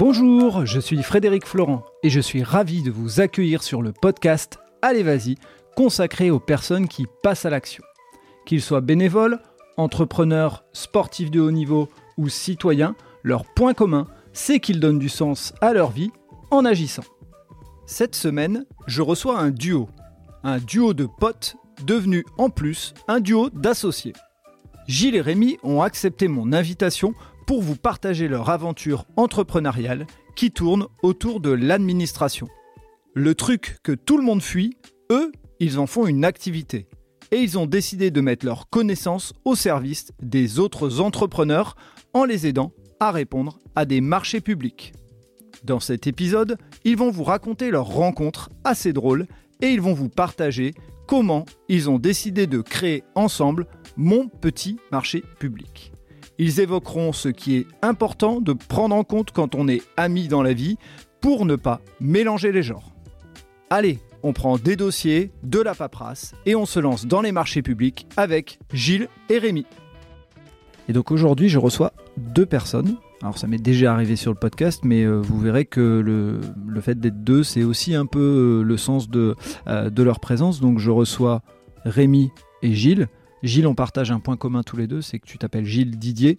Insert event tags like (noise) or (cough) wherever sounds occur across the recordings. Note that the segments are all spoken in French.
Bonjour, je suis Frédéric Florent et je suis ravi de vous accueillir sur le podcast Allez Vas-y, consacré aux personnes qui passent à l'action. Qu'ils soient bénévoles, entrepreneurs, sportifs de haut niveau ou citoyens, leur point commun, c'est qu'ils donnent du sens à leur vie en agissant. Cette semaine, je reçois un duo. Un duo de potes devenu en plus un duo d'associés. Gilles et Rémi ont accepté mon invitation pour vous partager leur aventure entrepreneuriale qui tourne autour de l'administration. Le truc que tout le monde fuit, eux, ils en font une activité. Et ils ont décidé de mettre leurs connaissances au service des autres entrepreneurs en les aidant à répondre à des marchés publics. Dans cet épisode, ils vont vous raconter leur rencontre assez drôle et ils vont vous partager comment ils ont décidé de créer ensemble mon petit marché public. Ils évoqueront ce qui est important de prendre en compte quand on est amis dans la vie pour ne pas mélanger les genres. Allez, on prend des dossiers, de la paperasse et on se lance dans les marchés publics avec Gilles et Rémi. Et donc aujourd'hui, je reçois deux personnes. Alors ça m'est déjà arrivé sur le podcast, mais euh, vous verrez que le, le fait d'être deux, c'est aussi un peu euh, le sens de, euh, de leur présence. Donc je reçois Rémi et Gilles. Gilles, on partage un point commun tous les deux, c'est que tu t'appelles Gilles Didier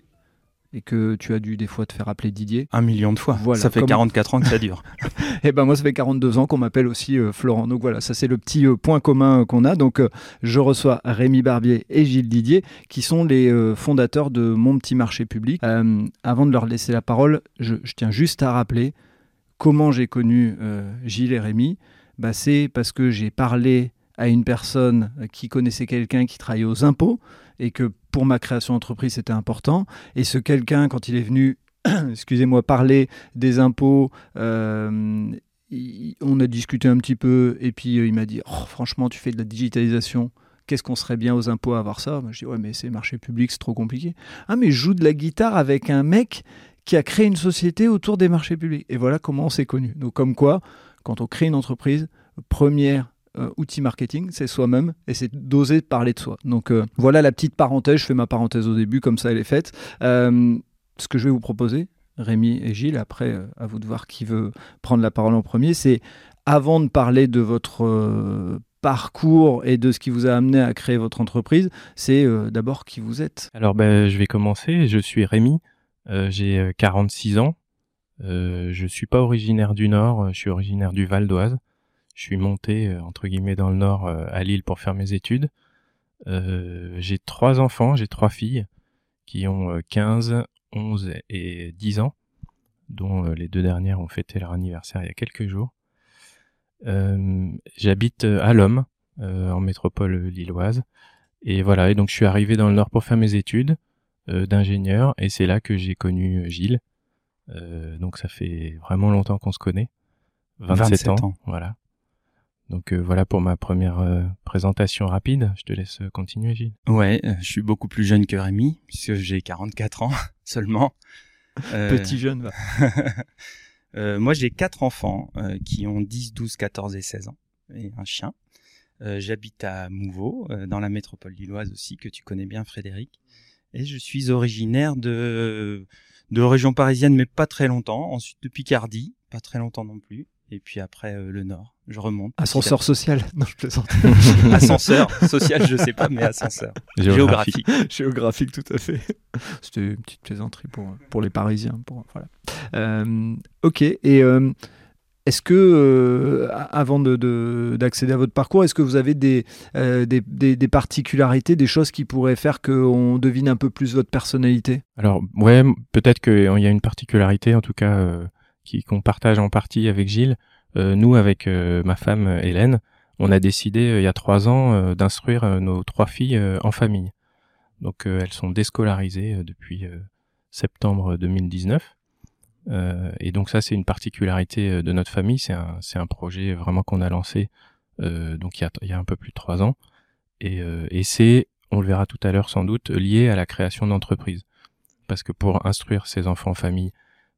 et que tu as dû des fois te faire appeler Didier. Un million de fois. Voilà, ça fait comme- 44 ans que ça dure. (laughs) Et ben moi, ça fait 42 ans qu'on m'appelle aussi euh, Florent. Donc voilà, ça c'est le petit euh, point commun euh, qu'on a. Donc je reçois Rémi Barbier et Gilles Didier, qui sont les fondateurs de Mon Petit Marché Public. Avant de leur laisser la parole, je, je tiens juste à rappeler comment j'ai connu Gilles et Rémi. Bah, c'est parce que j'ai parlé à une personne qui connaissait quelqu'un qui travaillait aux impôts et que pour ma création d'entreprise c'était important. Et ce quelqu'un, quand il est venu, (clears throat) excusez-moi, parler des impôts, euh, on a discuté un petit peu et puis euh, il m'a dit Oh, franchement tu fais de la digitalisation. Qu'est-ce qu'on serait bien aux impôts à avoir ça? Je dis ouais mais c'est marché public c'est trop compliqué ah mais je joue de la guitare avec un mec qui a créé une société autour des marchés publics et voilà comment on s'est connus. Donc comme quoi quand on crée une entreprise premier euh, outil marketing c'est soi-même et c'est d'oser parler de soi donc euh, voilà la petite parenthèse je fais ma parenthèse au début comme ça elle est faite Euh, ce que je vais vous proposer Rémi et Gilles après euh, à vous de voir qui veut prendre la parole en premier, c'est avant de parler de votre parcours et de ce qui vous a amené à créer votre entreprise, c'est d'abord qui vous êtes. Alors ben, je vais commencer. Je suis Rémi, j'ai euh, 46 ans. Je suis pas originaire du Nord, je suis originaire du Val d'Oise. Je suis monté euh, entre guillemets dans le Nord euh, à Lille pour faire mes études. Euh, j'ai trois enfants, j'ai trois filles qui ont euh, 15, 11 et 10 ans, dont les deux dernières ont fêté leur anniversaire il y a quelques jours. Euh, J'habite à Lhomme, euh, en métropole lilloise. Et voilà, et donc je suis arrivé dans le Nord pour faire mes études d'ingénieur, et c'est là que j'ai connu Gilles. Donc ça fait vraiment longtemps qu'on se connaît. 27, 27 ans, ans. voilà. Donc euh, voilà pour ma première euh, présentation rapide. Je te laisse euh, continuer, Gilles. Ouais, euh, je suis beaucoup plus jeune que Rémi, puisque j'ai 44 ans (laughs) seulement. Euh, Petit jeune. va. (laughs) euh, moi, j'ai quatre enfants euh, qui ont 10, 12, 14 et 16 ans, et un chien. Euh, J'habite à Mouveau, euh, dans la métropole lilloise aussi, que tu connais bien, Frédéric. Et je suis originaire de, de région parisienne, mais pas très longtemps. Ensuite, de Picardie, pas très longtemps non plus. Et puis après, euh, le Nord. Je remonte. Ascenseur social. (laughs) Non, je plaisante. (laughs) Ascenseur. Social, je sais pas, mais ascenseur. Géographique. (laughs) Géographique, tout à fait. C'était une petite plaisanterie pour, pour les Parisiens. Pour, voilà. Euh, ok, et euh, est-ce que, euh, a- avant de- de- d'accéder à votre parcours, est-ce que vous avez des, euh, des, des- des particularités, des choses qui pourraient faire qu'on devine un peu plus votre personnalité? Alors ouais, peut-être qu'il y a une particularité, en tout cas, euh, qui qu'on partage en partie avec Gilles. Euh, nous, avec euh, ma femme euh, Hélène, on a décidé il y a trois ans d'instruire nos trois filles en famille. Donc elles sont déscolarisées depuis septembre 2019. Euh, et donc ça, c'est une particularité de notre famille. C'est un, projet vraiment qu'on a lancé donc il y, a, il un peu plus de trois ans. Et, c'est, on le verra tout à l'heure sans doute, lié à la création d'entreprises. Parce que pour instruire ses enfants en famille,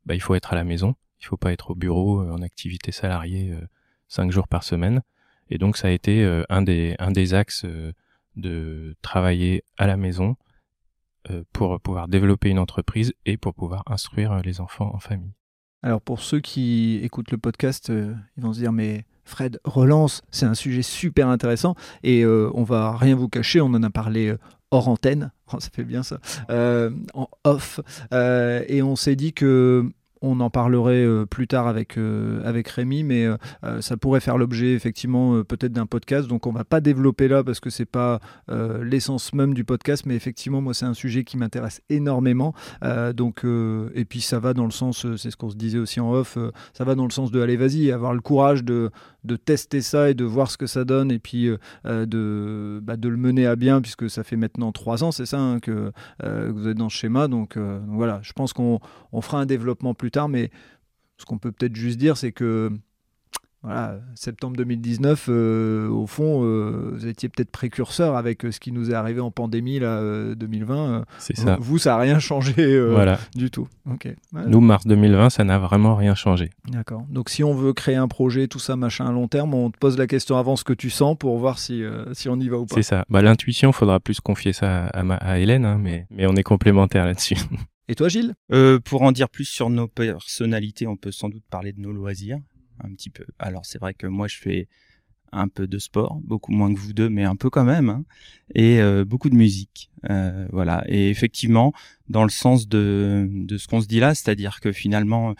bah, il faut être à la maison, il faut pas être au bureau euh, en activité salariée euh, cinq jours par semaine. Et donc ça a été euh, un des un des axes euh, de travailler à la maison euh, pour pouvoir développer une entreprise et pour pouvoir instruire euh, les enfants en famille. Alors pour ceux qui écoutent le podcast, ils vont se dire mais Fred relance, c'est un sujet super intéressant et on va rien vous cacher, on en a parlé hors antenne, oh, ça fait bien ça, en off, et on s'est dit que on en parlerait euh, plus tard avec, euh, avec Rémi, mais euh, ça pourrait faire l'objet effectivement peut-être d'un podcast. Donc on va pas développer là parce que c'est pas l'essence même du podcast, mais effectivement moi c'est un sujet qui m'intéresse énormément. donc et puis ça va dans le sens, c'est ce qu'on se disait aussi en off, ça va dans le sens de allez vas-y, avoir le courage de, de tester ça et de voir ce que ça donne et puis de, bah, de le mener à bien puisque ça fait maintenant trois ans, c'est ça hein, que, vous êtes dans ce schéma. Donc, voilà, je pense qu'on on fera un développement plus tard, mais ce qu'on peut peut-être juste dire, c'est que voilà, septembre 2019, euh, au fond, euh, vous étiez peut-être précurseur avec euh, ce qui nous est arrivé en pandémie là, 2020. C'est ça. Vous, ça n'a rien changé du tout. Nous, mars 2020, ça n'a vraiment rien changé. D'accord. Donc, si on veut créer un projet, tout ça, machin, à long terme, on te pose la question avant ce que tu sens pour voir si, si on y va ou pas. C'est ça. Bah, L'intuition, il faudra plus confier ça à, à Hélène, hein, mais, mais on est complémentaires là-dessus. (laughs) Et toi, Gilles? Euh, Pour en dire plus sur nos personnalités, on peut sans doute parler de nos loisirs, un petit peu. Alors, c'est vrai que moi, je fais un peu de sport, beaucoup moins que vous deux, mais un peu quand même, hein, et euh, beaucoup de musique. Euh, voilà. Et effectivement, dans le sens de, de ce qu'on se dit là, c'est-à-dire que finalement,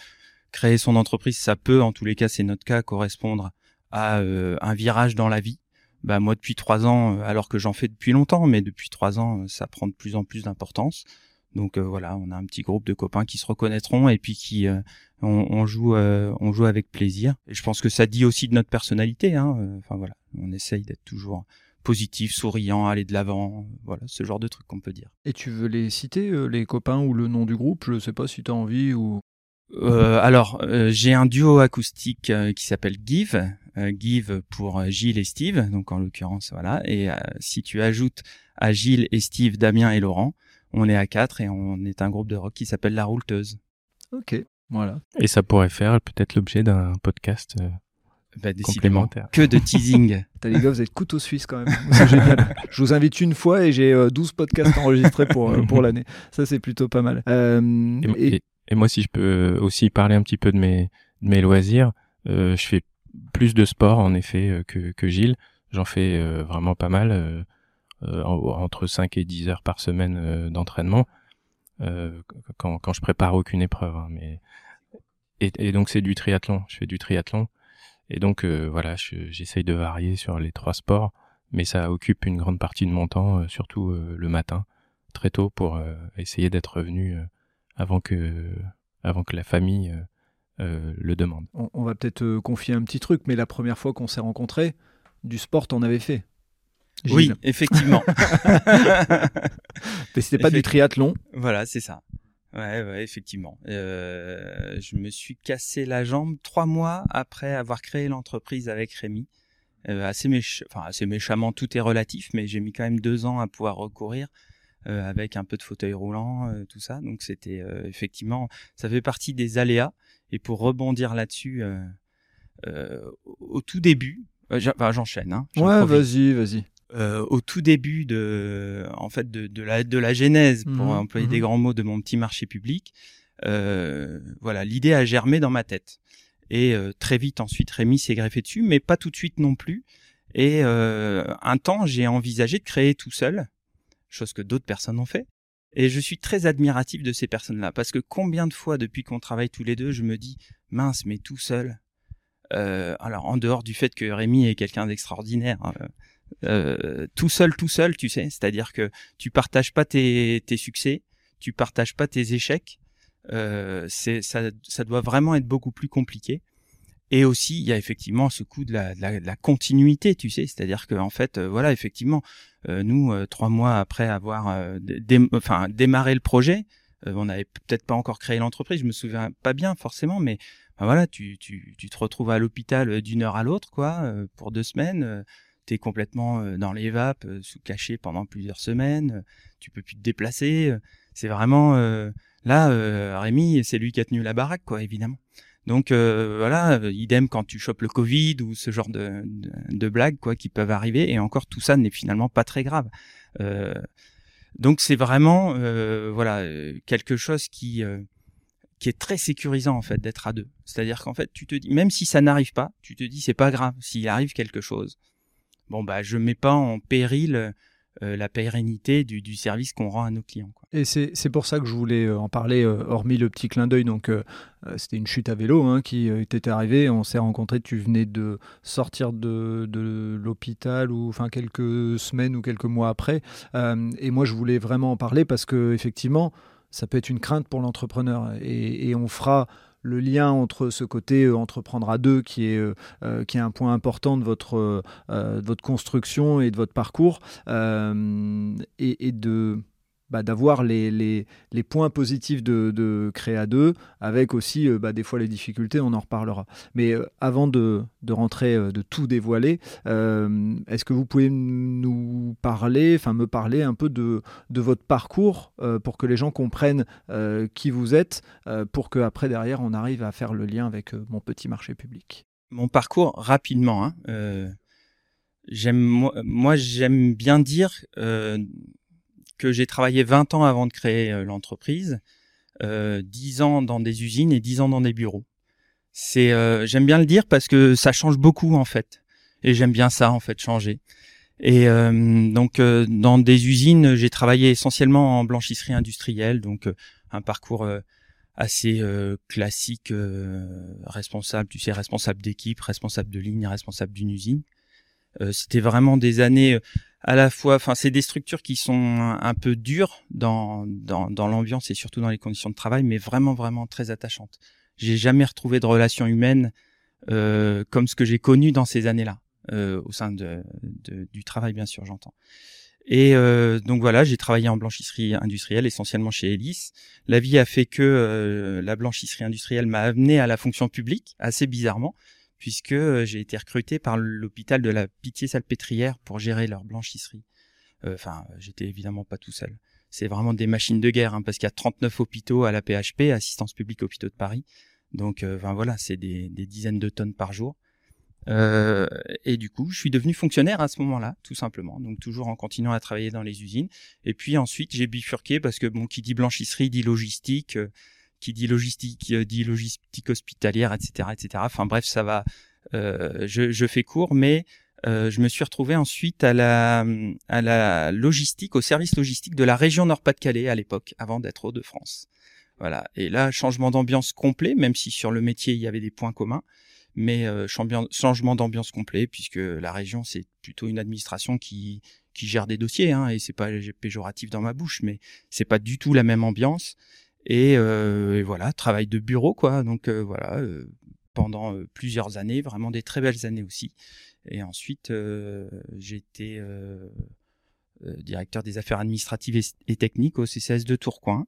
créer son entreprise, ça peut, en tous les cas, c'est notre cas, correspondre à euh, un virage dans la vie. Bah moi, depuis trois ans, alors que j'en fais depuis longtemps, mais depuis trois ans, ça prend de plus en plus d'importance. Donc euh, voilà, on a un petit groupe de copains qui se reconnaîtront et puis qui euh, on, joue euh, on joue avec plaisir. Et je pense que ça dit aussi de notre personnalité. Hein. Enfin voilà, on essaye d'être toujours positif, souriant, aller de l'avant, voilà, ce genre de trucs qu'on peut dire. Et tu veux les citer, les copains ou le nom du groupe? Je sais pas si tu as envie ou... alors, j'ai un duo acoustique qui s'appelle Give, Give pour Gilles et Steve, donc en l'occurrence, voilà. Et si tu ajoutes à Gilles et Steve, Damien et Laurent, on est à quatre et on est un groupe de rock qui s'appelle La Rouleteuse. Ok, voilà. Et ça pourrait faire peut-être l'objet d'un podcast euh, bah, complémentaire. Que de teasing. (laughs) les gars, vous êtes couteau suisse quand même. génial. Je vous invite une fois et j'ai 12 euh, podcasts enregistrés pour, euh, pour l'année. Ça, c'est plutôt pas mal. et, moi, si je peux aussi parler un petit peu de mes, de mes loisirs, je fais plus de sport en effet que, que Gilles. J'en fais vraiment pas mal euh, entre 5 et 10 heures par semaine euh, d'entraînement euh, quand, je prépare aucune épreuve. Hein, mais et, donc c'est du triathlon. Je fais du triathlon et donc voilà, j'essaye de varier sur les trois sports, mais ça occupe une grande partie de mon temps, surtout le matin, très tôt, pour essayer d'être revenu avant que avant que la famille le demande. On, on va peut-être confier un petit truc, mais la première fois qu'on s'est rencontrés, du sport, t'en avais fait? Oui, (laughs) effectivement. Mais c'était pas du triathlon. Voilà, c'est ça. Ouais, ouais, effectivement. Euh, je me suis cassé la jambe trois mois après avoir créé l'entreprise avec Rémi. Euh, assez, méch enfin, assez méchamment, tout est relatif, mais j'ai mis quand même deux ans à pouvoir recourir euh, avec un peu de fauteuil roulant, tout ça. Donc c'était effectivement, ça fait partie des aléas. Et pour rebondir là-dessus, au tout début, j'enchaîne. Hein, ouais, vas-y, vas-y. Euh, au tout début de, en fait, de, de la de la genèse, pour mmh employer des mmh grands mots, de mon petit marché public. Euh, voilà, l'idée a germé dans ma tête. Et euh, très vite ensuite, Rémi s'est greffé dessus, mais pas tout de suite non plus. Et un temps, j'ai envisagé de créer tout seul, chose que d'autres personnes ont fait. Et je suis très admiratif de ces personnes-là, parce que combien de fois depuis qu'on travaille tous les deux, je me dis mince, mais tout seul. alors en dehors du fait que Rémi est quelqu'un d'extraordinaire, hein, euh, tout seul, tout seul, tu sais. C'est-à-dire que tu partages pas tes, tes succès, tu partages pas tes échecs. Euh, ça, ça doit vraiment être beaucoup plus compliqué. Et aussi, il y a effectivement ce coup de la, continuité, tu sais, c'est-à-dire que en fait, euh, voilà, effectivement, nous, trois mois après avoir enfin démarré le projet, on n'avait peut-être pas encore créé l'entreprise, je me souviens pas bien forcément, mais ben voilà, tu, tu, tu te retrouves à l'hôpital d'une heure à l'autre, quoi, pour deux semaines t'es complètement euh, dans les vapes, euh, sous caché pendant plusieurs semaines, euh, tu peux plus te déplacer. C'est vraiment là, Rémi, c'est lui qui a tenu la baraque, quoi, évidemment. Donc voilà, idem quand tu chopes le Covid ou ce genre de, de, blagues quoi qui peuvent arriver et encore tout ça n'est finalement pas très grave. donc c'est vraiment voilà quelque chose qui qui est très sécurisant en fait d'être à deux. C'est-à-dire qu'en fait, tu te dis, même si ça n'arrive pas, tu te dis c'est pas grave s'il arrive quelque chose. Bon bah je mets pas en péril euh, la pérennité du, service qu'on rend à nos clients. Et c'est pour ça que je voulais euh, en parler, euh, hormis le petit clin d'œil. Donc, c'était une chute à vélo hein, qui était arrivée. On s'est rencontrés. Tu venais de sortir de, de l'hôpital, ou enfin quelques semaines ou quelques mois après. et moi, je voulais vraiment en parler parce que effectivement, ça peut être une crainte pour l'entrepreneur. Et, et, on fera le lien entre ce côté euh, entreprendre à deux, qui est, euh, euh, qui est un point important de votre, votre construction et de votre parcours, et, de bah, d'avoir les, les, points positifs de, de Créa 2, avec aussi euh, bah, des fois les difficultés, on en reparlera. Mais euh, avant de, de, rentrer, euh, de tout dévoiler, est-ce que vous pouvez nous parler, enfin me parler un peu de, de votre parcours pour que les gens comprennent qui vous êtes, pour qu'après derrière on arrive à faire le lien avec mon petit marché public? Mon parcours, rapidement. Hein, j'aime, moi j'aime bien dire que j'ai travaillé 20 ans avant de créer euh, l'entreprise, euh, 10 ans dans des usines et 10 ans dans des bureaux. C'est, euh, j'aime bien le dire parce que ça change beaucoup en fait, et j'aime bien ça en fait changer. Et euh, donc dans des usines, j'ai travaillé essentiellement en blanchisserie industrielle, donc un parcours assez classique, responsable, tu sais, responsable d'équipe, responsable de ligne, responsable d'une usine. C'était vraiment des années à la fois, enfin, c'est des structures qui sont un, peu dures dans, dans, dans l'ambiance et surtout dans les conditions de travail, mais vraiment, vraiment très attachantes. J'ai jamais retrouvé de relations humaines euh, comme ce que j'ai connu dans ces années-là, euh, au sein de, de, du travail, bien sûr, j'entends. Et euh, donc voilà, j'ai travaillé en blanchisserie industrielle, essentiellement chez Elis. La vie a fait que euh, la blanchisserie industrielle m'a amené à la fonction publique, assez bizarrement puisque euh, j'ai été recruté par l'hôpital de la Pitié-Salpêtrière pour gérer leur blanchisserie. Euh, enfin, j'étais évidemment pas tout seul. C'est vraiment des machines de guerre, hein, parce qu'il y a 39 hôpitaux à la PHP, Assistance publique hôpitaux de Paris. Donc, euh, enfin voilà, c'est des, dizaines de tonnes par jour. et du coup, je suis devenu fonctionnaire à ce moment-là, tout simplement. Donc toujours en continuant à travailler dans les usines. Et puis ensuite, j'ai bifurqué parce que bon, qui dit blanchisserie dit logistique qui dit logistique, euh, dit logistique hospitalière, etc., etc. Enfin bref, ça va. Euh, je, fais court, mais euh, je me suis retrouvé ensuite à la, logistique, au service logistique de la région Nord-Pas-de-Calais à l'époque, avant d'être Hauts-de-France. Voilà. Et là, changement d'ambiance complet, même si sur le métier il y avait des points communs, mais changement d'ambiance complet puisque la région c'est plutôt une administration qui qui gère des dossiers, hein, et c'est pas péjoratif dans ma bouche, mais c'est pas du tout la même ambiance. Euh, et, voilà, travail de bureau, quoi. Donc euh, voilà, euh, pendant plusieurs années, vraiment des très belles années aussi. Et ensuite, j'ai été directeur des affaires administratives et, techniques au CCS de Tourcoing.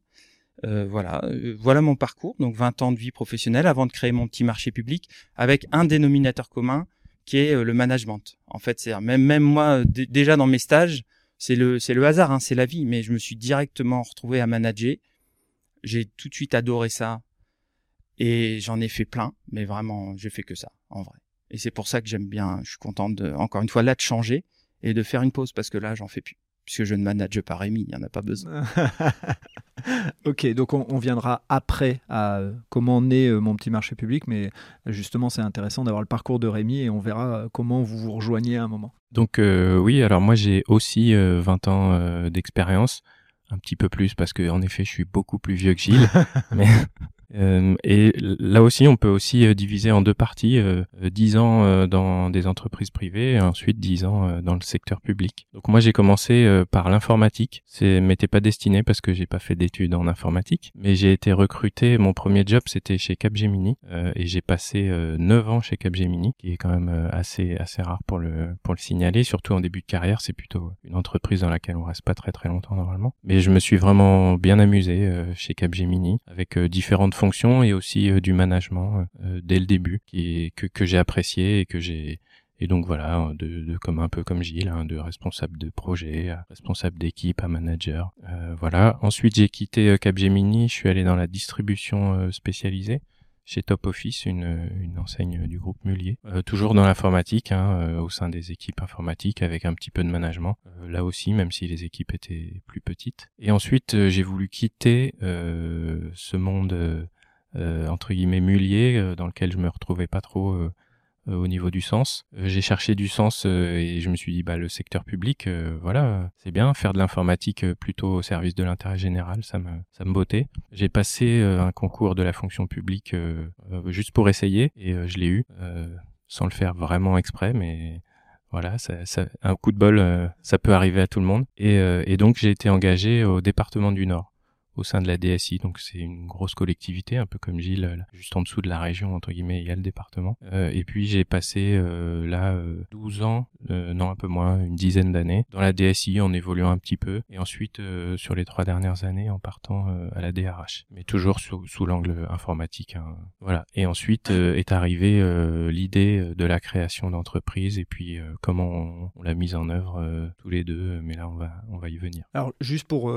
voilà, voilà mon parcours. Donc 20 ans de vie professionnelle avant de créer mon petit marché public avec un dénominateur commun qui est le management. En fait, c'est même même moi déjà dans mes stages, c'est le c'est le hasard, hein, c'est la vie. Mais je me suis directement retrouvé à manager j'ai tout de suite adoré ça. Et j'en ai fait plein, mais vraiment, j'ai fait que ça, en vrai. Et c'est pour ça que j'aime bien, je suis content de, encore une fois, là, de changer et de faire une pause, parce que là, j'en fais plus. Puisque je ne manage pas Rémi, il n'y en a pas besoin. (laughs) ok, donc on, viendra après à comment naît euh, mon petit marché public, mais justement, c'est intéressant d'avoir le parcours de Rémi et on verra euh, comment vous vous rejoignez à un moment. Donc, euh, oui, alors moi, j'ai aussi 20 ans d'expérience un petit peu plus parce que en effet je suis beaucoup plus vieux que Gilles. (laughs) Mais et là aussi, on peut aussi euh, diviser en deux parties, euh, 10 ans euh, dans des entreprises privées et ensuite 10 ans dans le secteur public. Donc moi, j'ai commencé par l'informatique. C'est m'était pas destiné parce que j'ai pas fait d'études en informatique, mais j'ai été recruté. Mon premier job, c'était chez Capgemini et j'ai passé 9 ans chez Capgemini, qui est quand même assez assez rare pour le pour le signaler, surtout en début de carrière. C'est plutôt une entreprise dans laquelle on reste pas très très longtemps normalement. Mais je me suis vraiment bien amusé chez Capgemini avec différentes et aussi euh, du management euh, dès le début qui que, j'ai apprécié et que j'ai et donc voilà, de, de, comme un peu comme Gilles, hein, de responsable de projet, à responsable d'équipe, à manager. Euh, voilà. Ensuite, j'ai quitté Capgemini, je suis allé dans la distribution spécialisée chez Top Office, une, enseigne du groupe Mulier. toujours dans l'informatique, hein, au sein des équipes informatiques, avec un petit peu de management. là aussi, même si les équipes étaient plus petites. Et ensuite, j'ai voulu quitter ce monde entre guillemets mulier dans lequel je me retrouvais pas trop euh, au niveau du sens. Euh, j'ai cherché du sens euh, et je me suis dit bah le secteur public voilà, c'est bien faire de l'informatique plutôt au service de l'intérêt général, ça me ça me bottait. J'ai passé un concours de la fonction publique juste pour essayer et je l'ai eu sans le faire vraiment exprès mais voilà, ça, ça, un coup de bol, ça peut arriver à tout le monde. Et, et donc j'ai été engagé au département du Nord au sein de la DSI. Donc c'est une grosse collectivité, un peu comme Gilles, juste en dessous de la région, entre guillemets, il y a le département. Euh, et puis j'ai passé euh, là 12 euh, ans, euh, non un peu moins, une dizaine d'années, dans la DSI en évoluant un petit peu. Et ensuite sur les trois dernières années en partant à la DRH. Mais toujours sous, sous l'angle informatique. Hein. Voilà. Et ensuite est arrivée l'idée de la création d'entreprise et puis comment on, on l'a mise en œuvre tous les deux. Mais là on va, on va y venir. Alors juste pour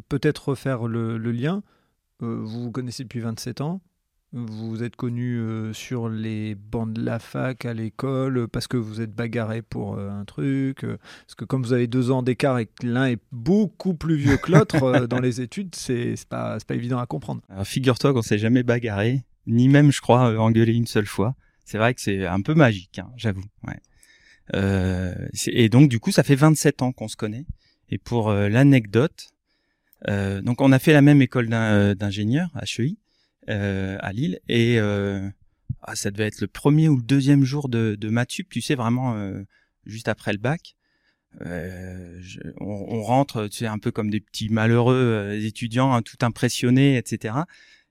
peut-être refaire le, lien. Euh, vous vous connaissez depuis 27 ans. Vous êtes connu euh, sur les bancs de la fac à l'école parce que vous êtes bagarré pour euh, un truc. parce que comme vous avez deux ans d'écart et que l'un est beaucoup plus vieux que l'autre (laughs) dans les études, c'est pas, pas évident à comprendre. Alors figure-toi qu'on s'est jamais bagarré, ni même, je crois, engueulé une seule fois. C'est vrai que c'est un peu magique, hein, j'avoue. et donc, du coup, ça fait 27 ans qu'on se connaît. Et pour l'anecdote, donc on a fait la même école euh, d'ingénieur HEI euh, à Lille et ah, ça devait être le premier ou le deuxième jour de, de tu sais vraiment juste après le bac. Euh, on, on, rentre, tu sais, un peu comme des petits malheureux étudiants, hein, tout impressionnés, etc.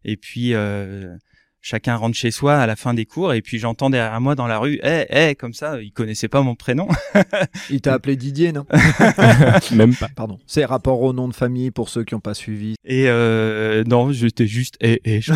Et puis euh, chacun rentre chez soi à la fin des cours et puis j'entends derrière moi dans la rue eh eh comme ça il connaissait pas mon prénom. (laughs) Il t'a appelé Didier non? (laughs) Même pas. Pardon. C'est rapport au nom de famille pour ceux qui n'ont pas suivi. Et euh, non j'étais juste eh eh je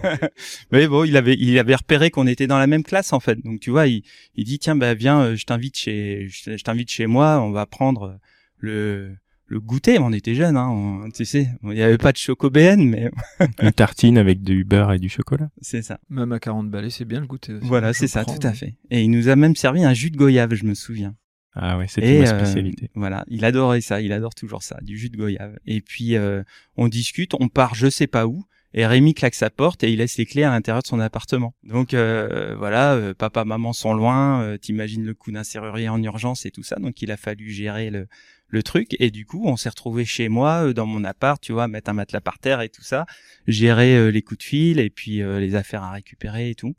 (laughs) mais bon il avait il avait repéré qu'on était dans la même classe en fait. Donc tu vois il, il dit tiens bah viens euh, je t'invite chez je t'invite chez moi on va prendre le le goûter, on était jeunes, hein, tu sais, il n'y avait pas de chocobéenne, mais... (laughs) Une tartine avec du beurre et du chocolat. C'est ça. Même à 40 balais, c'est bien le goûter aussi. Voilà, c'est ça, tout à fait. Et il nous a même servi un jus de goyave, je me souviens. Ah ouais, c'était ma euh, spécialité. voilà, il adorait ça, il adore toujours ça, du jus de goyave. Et puis, euh, on discute, on part je sais pas où, et Rémi claque sa porte et il laisse les clés à l'intérieur de son appartement. Donc euh, voilà, papa, maman sont loin, t'imagines le coup d'un serrurier en urgence et tout ça, donc il a fallu gérer le, le truc. Et du coup on s'est retrouvé chez moi euh, dans mon appart tu vois mettre un matelas par terre et tout ça gérer euh, les coups de fil et puis euh, les affaires à récupérer et tout.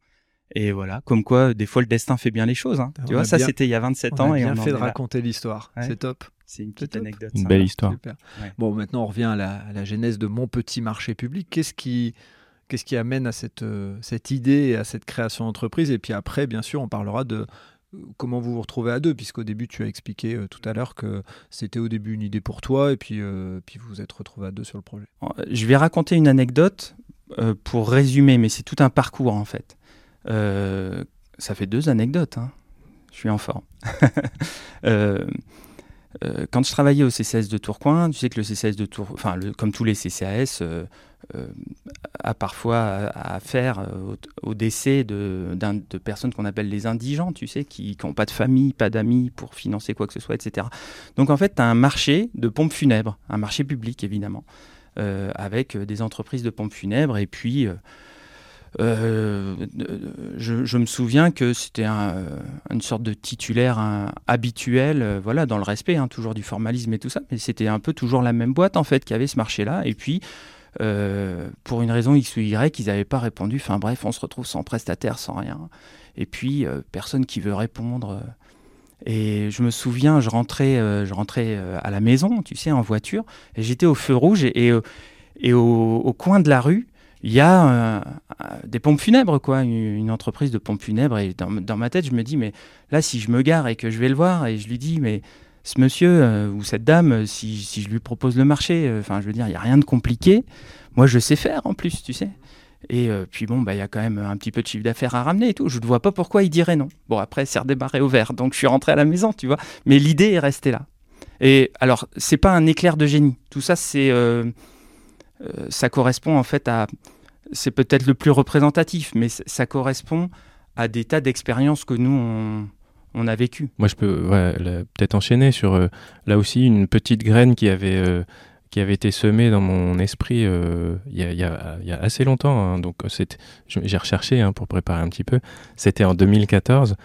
Et voilà. Comme quoi des fois le destin fait bien les choses hein. tu vois ça c'était il y a 27 ans et on fait de raconter l'histoire. C'est top. C'est une petite anecdote une belle histoire. Bon maintenant on revient à la, à la, genèse de mon petit marché public. Qu'est-ce qui Qu'est-ce qui amène à cette, cette idée et à cette création d'entreprise? Et puis après, bien sûr, on parlera de, comment vous vous retrouvez à deux Puisqu'au début, tu as expliqué euh, tout à l'heure que c'était au début une idée pour toi et puis, euh, puis vous vous êtes retrouvé à deux sur le projet. Je vais raconter une anecdote euh, pour résumer, mais c'est tout un parcours en fait. ça fait deux anecdotes, hein. je suis en forme. (laughs) Euh, quand je travaillais au CCS de Tourcoing, tu sais que le CCS de Tourcoing, enfin, comme tous les CCAS, euh, euh, a parfois affaire au, décès de, personnes qu'on appelle les indigents, tu sais, qui n'ont pas de famille, pas d'amis pour financer quoi que ce soit, etc. Donc en fait, tu as un marché de pompes funèbres, un marché public évidemment, avec des entreprises de pompes funèbres et puis euh, je, me souviens que c'était une sorte de titulaire habituel, euh, voilà, dans le respect, hein, toujours du formalisme et tout ça, mais c'était un peu toujours la même boîte en fait qui avait ce marché-là. Et puis, euh, pour une raison X ou Y, ils n'avaient pas répondu. Enfin bref, on se retrouve sans prestataire, sans rien. Et puis, personne qui veut répondre. Et je me souviens, je rentrais, je rentrais à la maison, tu sais, en voiture, et j'étais au feu rouge et, et, au, coin de la rue, il y a euh, des pompes funèbres, quoi, une, entreprise de pompes funèbres. Et dans, ma tête, je me dis, mais là, si je me gare et que je vais le voir et je lui dis, mais ce monsieur euh, ou cette dame, si, si, je lui propose le marché, euh, enfin, je veux dire, il n'y a rien de compliqué. Moi, je sais faire en plus, tu sais. Et puis bon, bah, il y a quand même un petit peu de chiffre d'affaires à ramener et tout. Je ne vois pas pourquoi il dirait non. Bon, après, c'est redémarré au vert. Donc, je suis rentré à la maison, tu vois. Mais l'idée est restée là. Et alors, c'est pas un éclair de génie. Tout ça, c'est euh, ça correspond en fait à, c'est peut-être le plus représentatif, mais ça correspond à des tas d'expériences que nous on, a vécues. Moi, je peux peut-être enchaîner sur euh, là aussi une petite graine qui avait euh, qui avait été semé dans mon esprit euh, il y, a, y, a, assez longtemps. Hein, donc j'ai recherché hein, pour préparer un petit peu. C'était en 2014.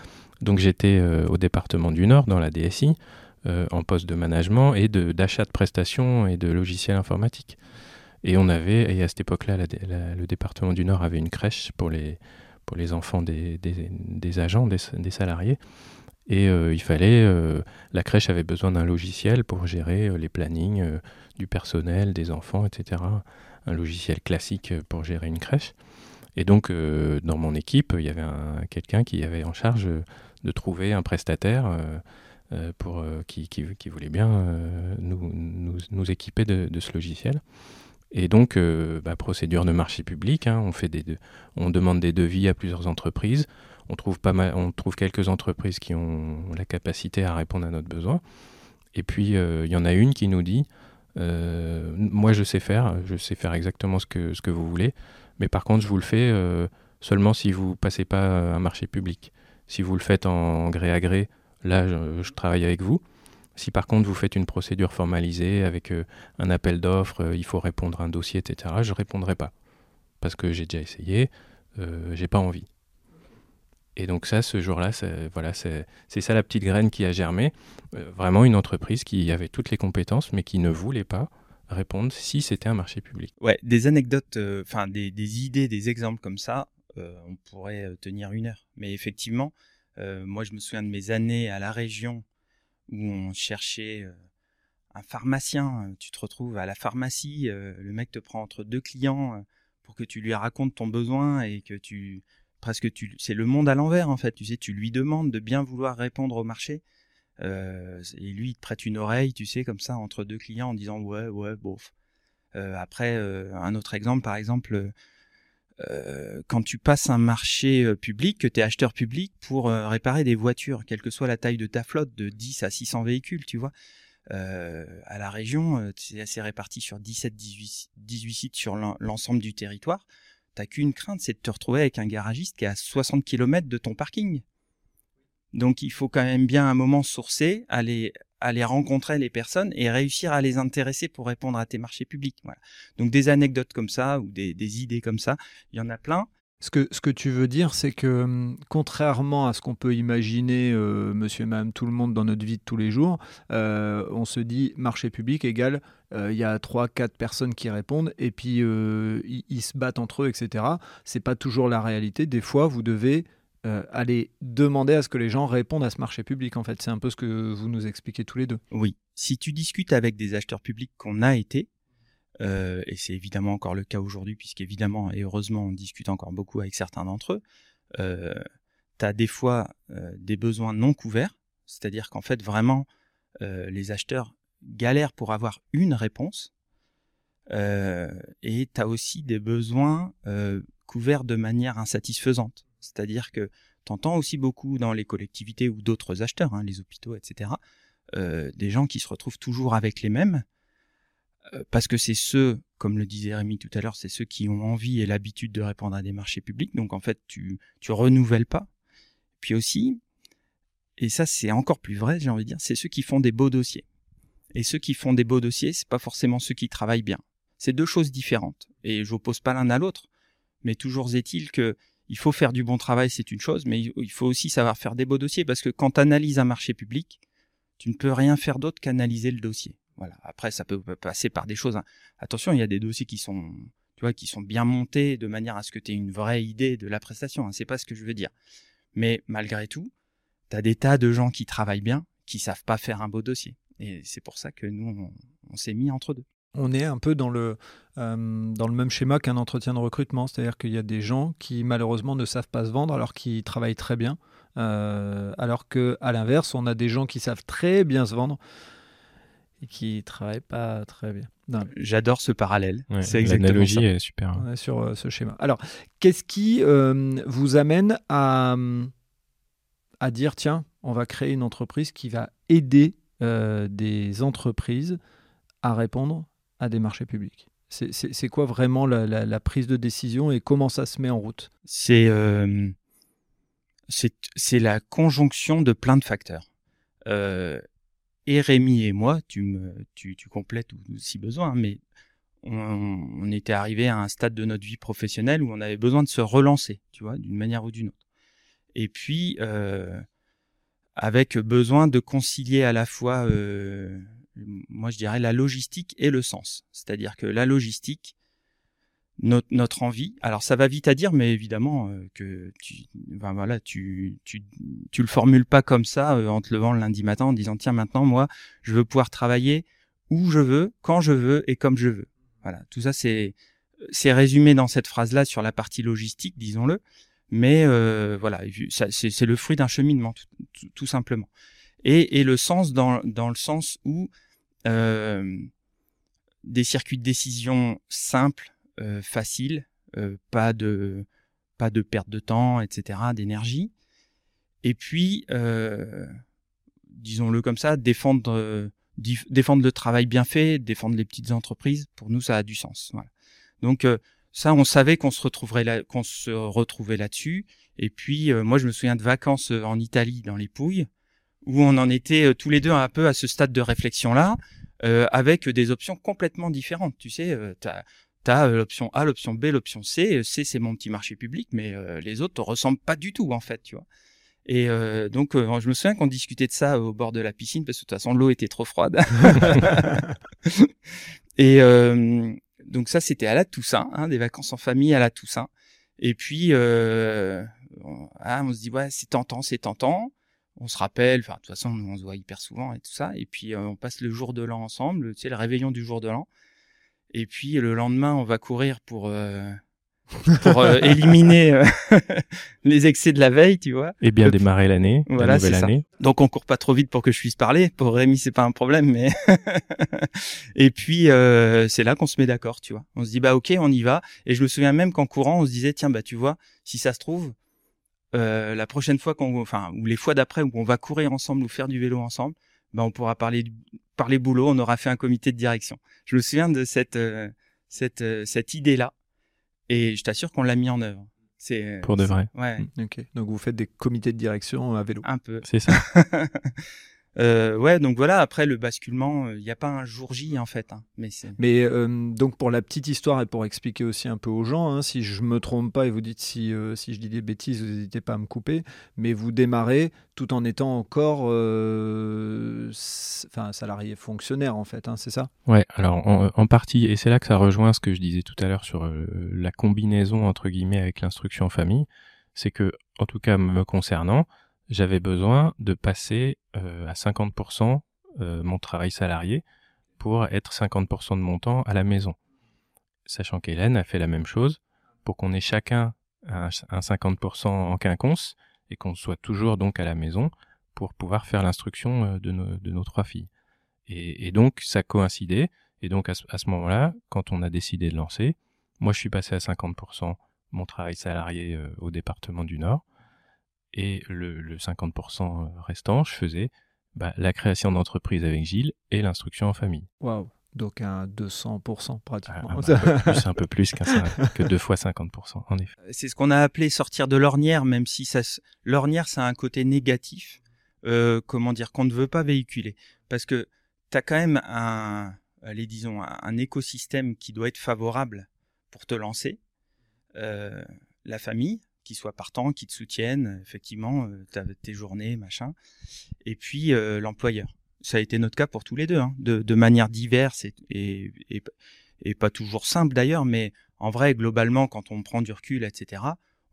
Donc j'étais au département du Nord dans la DSI en poste de management et d'achat de, de, prestations et de logiciels informatiques. Et on avait, et à cette époque-là, le département du Nord avait une crèche pour les, pour les enfants des, agents, des, salariés. Et euh, il fallait, euh, la crèche avait besoin d'un logiciel pour gérer euh, les plannings du personnel, des enfants, etc. Un logiciel classique pour gérer une crèche. Et donc, dans mon équipe, il y avait quelqu'un qui avait en charge de trouver un prestataire pour, qui, voulait bien nous, équiper de, ce logiciel. Et donc, euh, bah, procédure de marché public, hein, on, fait des, on demande des devis à plusieurs entreprises. On trouve, pas mal, on trouve quelques entreprises qui ont la capacité à répondre à notre besoin. Et puis, il euh, y en a une qui nous dit euh, Moi, je sais faire, je sais faire exactement ce que, ce que vous voulez, mais par contre, je vous le fais seulement si vous ne passez pas un marché public. Si vous le faites en gré à gré, là, je travaille avec vous. Si par contre vous faites une procédure formalisée avec euh, un appel d'offres, euh, il faut répondre à un dossier, etc., je ne répondrai pas. Parce que j'ai déjà essayé, euh, j'ai pas envie. Et donc ça, ce jour-là, voilà, c'est ça la petite graine qui a germé. Euh, vraiment une entreprise qui avait toutes les compétences, mais qui ne voulait pas répondre si c'était un marché public. Ouais, des anecdotes, enfin des, idées, des exemples comme ça, on pourrait tenir une heure. Mais effectivement, moi je me souviens de mes années à la région où on cherchait euh, un pharmacien. Tu te retrouves à la pharmacie, euh, le mec te prend entre deux clients euh, pour que tu lui racontes ton besoin et que tu presque tu c'est le monde à l'envers en fait. Tu sais, tu lui demandes de bien vouloir répondre au marché. Euh, et lui il te prête une oreille, tu sais, comme ça entre deux clients en disant ouais ouais bof. Euh, après euh, un autre exemple, par exemple, euh, quand tu passes un marché euh, public, que tu es acheteur public pour euh, réparer des voitures, quelle que soit la taille de ta flotte, de 10 à 600 véhicules, tu vois. Euh, à la région, c'est assez réparti sur 17, 18, 18 sites sur l'ensemble du territoire. T'as qu'une crainte, c'est de te retrouver avec un garagiste qui est à 60 km de ton parking. Donc il faut quand même bien un moment sourcer, aller aller rencontrer les personnes et réussir à les intéresser pour répondre à tes marchés publics. Donc des anecdotes comme ça ou des, idées comme ça, il y en a plein. Ce que, ce que tu veux dire, c'est que hum, contrairement à ce qu'on peut imaginer, euh, monsieur et madame, tout le monde dans notre vie de tous les jours, euh, on se dit marché public égale, euh, il y a 3-4 personnes qui répondent et puis ils, se battent entre eux, etc. C'est pas toujours la réalité. Des fois, vous devez euh, aller demander à ce que les gens répondent à ce marché public, en fait. C'est un peu ce que vous nous expliquez tous les deux. Oui. Si tu discutes avec des acheteurs publics qu'on a été, euh, et c'est évidemment encore le cas aujourd'hui, puisqu'évidemment et heureusement on discute encore beaucoup avec certains d'entre eux, euh, tu as des fois des besoins non couverts, c'est-à-dire qu'en fait vraiment les acheteurs galèrent pour avoir une réponse, et tu as aussi des besoins couverts de manière insatisfaisante. C'est-à-dire que tu entends aussi beaucoup dans les collectivités ou d'autres acheteurs, hein, les hôpitaux, etc., euh, des gens qui se retrouvent toujours avec les mêmes, euh, parce que c'est ceux, comme le disait Rémi tout à l'heure, c'est ceux qui ont envie et l'habitude de répondre à des marchés publics. Donc en fait, tu tu renouvelles pas. Puis aussi, et ça c'est encore plus vrai, j'ai envie de dire, c'est ceux qui font des beaux dossiers. Et ceux qui font des beaux dossiers, c'est pas forcément ceux qui travaillent bien. C'est deux choses différentes. Et j'oppose pas l'un à l'autre, mais toujours est-il que il faut faire du bon travail, c'est une chose, mais il faut aussi savoir faire des beaux dossiers parce que quand tu analyses un marché public, tu ne peux rien faire d'autre qu'analyser le dossier. Voilà. Après, ça peut passer par des choses. Hein. Attention, il y a des dossiers qui sont, tu qui sont bien montés de manière à ce que tu aies une vraie idée de la prestation. Hein. C'est pas ce que je veux dire. Mais malgré tout, tu as des tas de gens qui travaillent bien, qui savent pas faire un beau dossier. Et c'est pour ça que nous, on s'est mis entre deux on est un peu dans le, euh, dans le même schéma qu'un entretien de recrutement, c'est-à-dire qu'il y a des gens qui malheureusement ne savent pas se vendre alors qu'ils travaillent très bien, euh, alors que à l'inverse, on a des gens qui savent très bien se vendre et qui travaillent pas très bien. J'adore ce parallèle. Ouais, c'est exactement L'analogie est super. On est sur euh, ce schéma. Alors, qu'est-ce qui euh, vous amène à, à dire tiens, on va créer une entreprise qui va aider euh, des entreprises à répondre à des marchés publics C'est quoi vraiment la, prise de décision et comment ça se met en route? C'est euh, la conjonction de plein de facteurs. Euh, et Rémi et moi, tu me, tu, tu complètes si besoin, mais on, était arrivé à un stade de notre vie professionnelle où on avait besoin de se relancer, tu vois, d'une manière ou d'une autre. Et puis, euh, avec besoin de concilier à la fois, euh, moi je dirais, la logistique et le sens. C'est-à-dire que la logistique, notre, notre envie, alors ça va vite à dire, mais évidemment euh, que tu, ben voilà, tu, tu, tu le formules pas comme ça en te levant le lundi matin en disant tiens maintenant moi je veux pouvoir travailler où je veux, quand je veux et comme je veux. Voilà, tout ça c'est c'est résumé dans cette phrase-là sur la partie logistique, disons-le. Mais euh, voilà, c'est le fruit d'un cheminement, tout, simplement. Et, et, le sens dans, dans le sens où euh, des circuits de décision simples, euh, faciles, euh, pas de pas de perte de temps, etc., d'énergie. Et puis, euh, disons-le comme ça, défendre défendre le travail bien fait, défendre les petites entreprises, pour nous, ça a du sens. Donc euh, ça, on savait qu'on se retrouverait qu'on se retrouvait là-dessus. Et puis euh, moi, je me souviens de vacances euh, en Italie, dans les Pouilles, où on en était tous les deux un peu à ce stade de réflexion là, avec des options complètement différentes. Tu sais, t'as as l'option A, l'option B, l'option C. C, c'est mon petit marché public, mais les autres te ressemblent pas du tout en fait, tu vois. Et euh, donc, euh, je me souviens qu'on discutait de ça au bord de la piscine parce que de toute façon, l'eau était trop froide. (laughs) et euh, donc ça, c'était à la Toussaint, hein, des vacances en famille à la Toussaint. Et puis, euh, ah, on se dit ouais, c'est tentant, c'est tentant. On se rappelle, enfin de toute façon, on se voit hyper souvent et tout ça. Et puis, euh, on passe le jour de l'an ensemble, tu sais, le réveillon du jour de l'an. Et puis le lendemain, on va courir pour pour euh, (laughs) éliminer euh, (laughs) les excès de la veille, tu vois. Et bien démarrer l'année, voilà, la nouvelle année. Ça. Donc on court pas trop vite pour que je puisse parler. Pour Rémi, c'est pas un problème, mais (laughs) et puis euh, c'est là qu'on se met d'accord, tu vois. On se dit bah ok, on y va. Et je me souviens même qu'en courant, on se disait tiens bah tu vois, si ça se trouve, euh, la prochaine fois qu'on, enfin ou les fois d'après où on va courir ensemble ou faire du vélo ensemble, bah on pourra parler parler boulot. On aura fait un comité de direction. Je me souviens de cette cette cette idée là et je t'assure qu'on l'a mis en œuvre. C'est euh, pour de vrai. Ouais. Ok. Donc vous faites des comités de direction à vélo. Un peu. C'est ça. (laughs) Euh, ouais, donc voilà. Après le basculement, il euh, n'y a pas un jour J en fait. Hein, mais mais euh, donc pour la petite histoire et pour expliquer aussi un peu aux gens, hein, si je me trompe pas et vous dites si euh, si je dis des bêtises, vous n'hésitez pas à me couper. Mais vous démarrez tout en étant encore, enfin salarié fonctionnaire en fait, hein, c'est ça? Ouais. Alors en, en, partie, et c'est là que ça rejoint ce que je disais tout à l'heure sur la combinaison entre guillemets avec l'instruction en famille, c'est que en tout cas me concernant j'avais besoin de passer euh, à 50% euh, mon travail salarié pour être 50% de mon temps à la maison. Sachant qu'Hélène a fait la même chose pour qu'on ait chacun un, 50% en quinconce et qu'on soit toujours donc à la maison pour pouvoir faire l'instruction euh, de, nos, trois filles. Et, donc ça coïncidait. Et donc à ce moment-là, quand on a décidé de lancer, moi je suis passé à 50% mon travail salarié au département du Nord et le, le 50% restant, je faisais bah, la création d'entreprise avec Gilles et l'instruction en famille. Waouh donc un 200% pratiquement. Ah, un, peu (laughs) plus, un peu plus que deux fois 50%, en effet. C'est ce qu'on a appelé sortir de l'ornière, même si ça, l'ornière, ça a un côté négatif, euh, comment dire, qu'on ne veut pas véhiculer. Parce que tu as quand même un, allez, disons, un, écosystème qui doit être favorable pour te lancer. Euh, la famille, qui soient partants, qui te soutiennent, effectivement, euh, tes journées, machin. Et puis euh, l'employeur. Ça a été notre cas pour tous les deux, hein, de, manière diverse et, pas toujours simple d'ailleurs, mais en vrai, globalement, quand on prend du recul, etc.,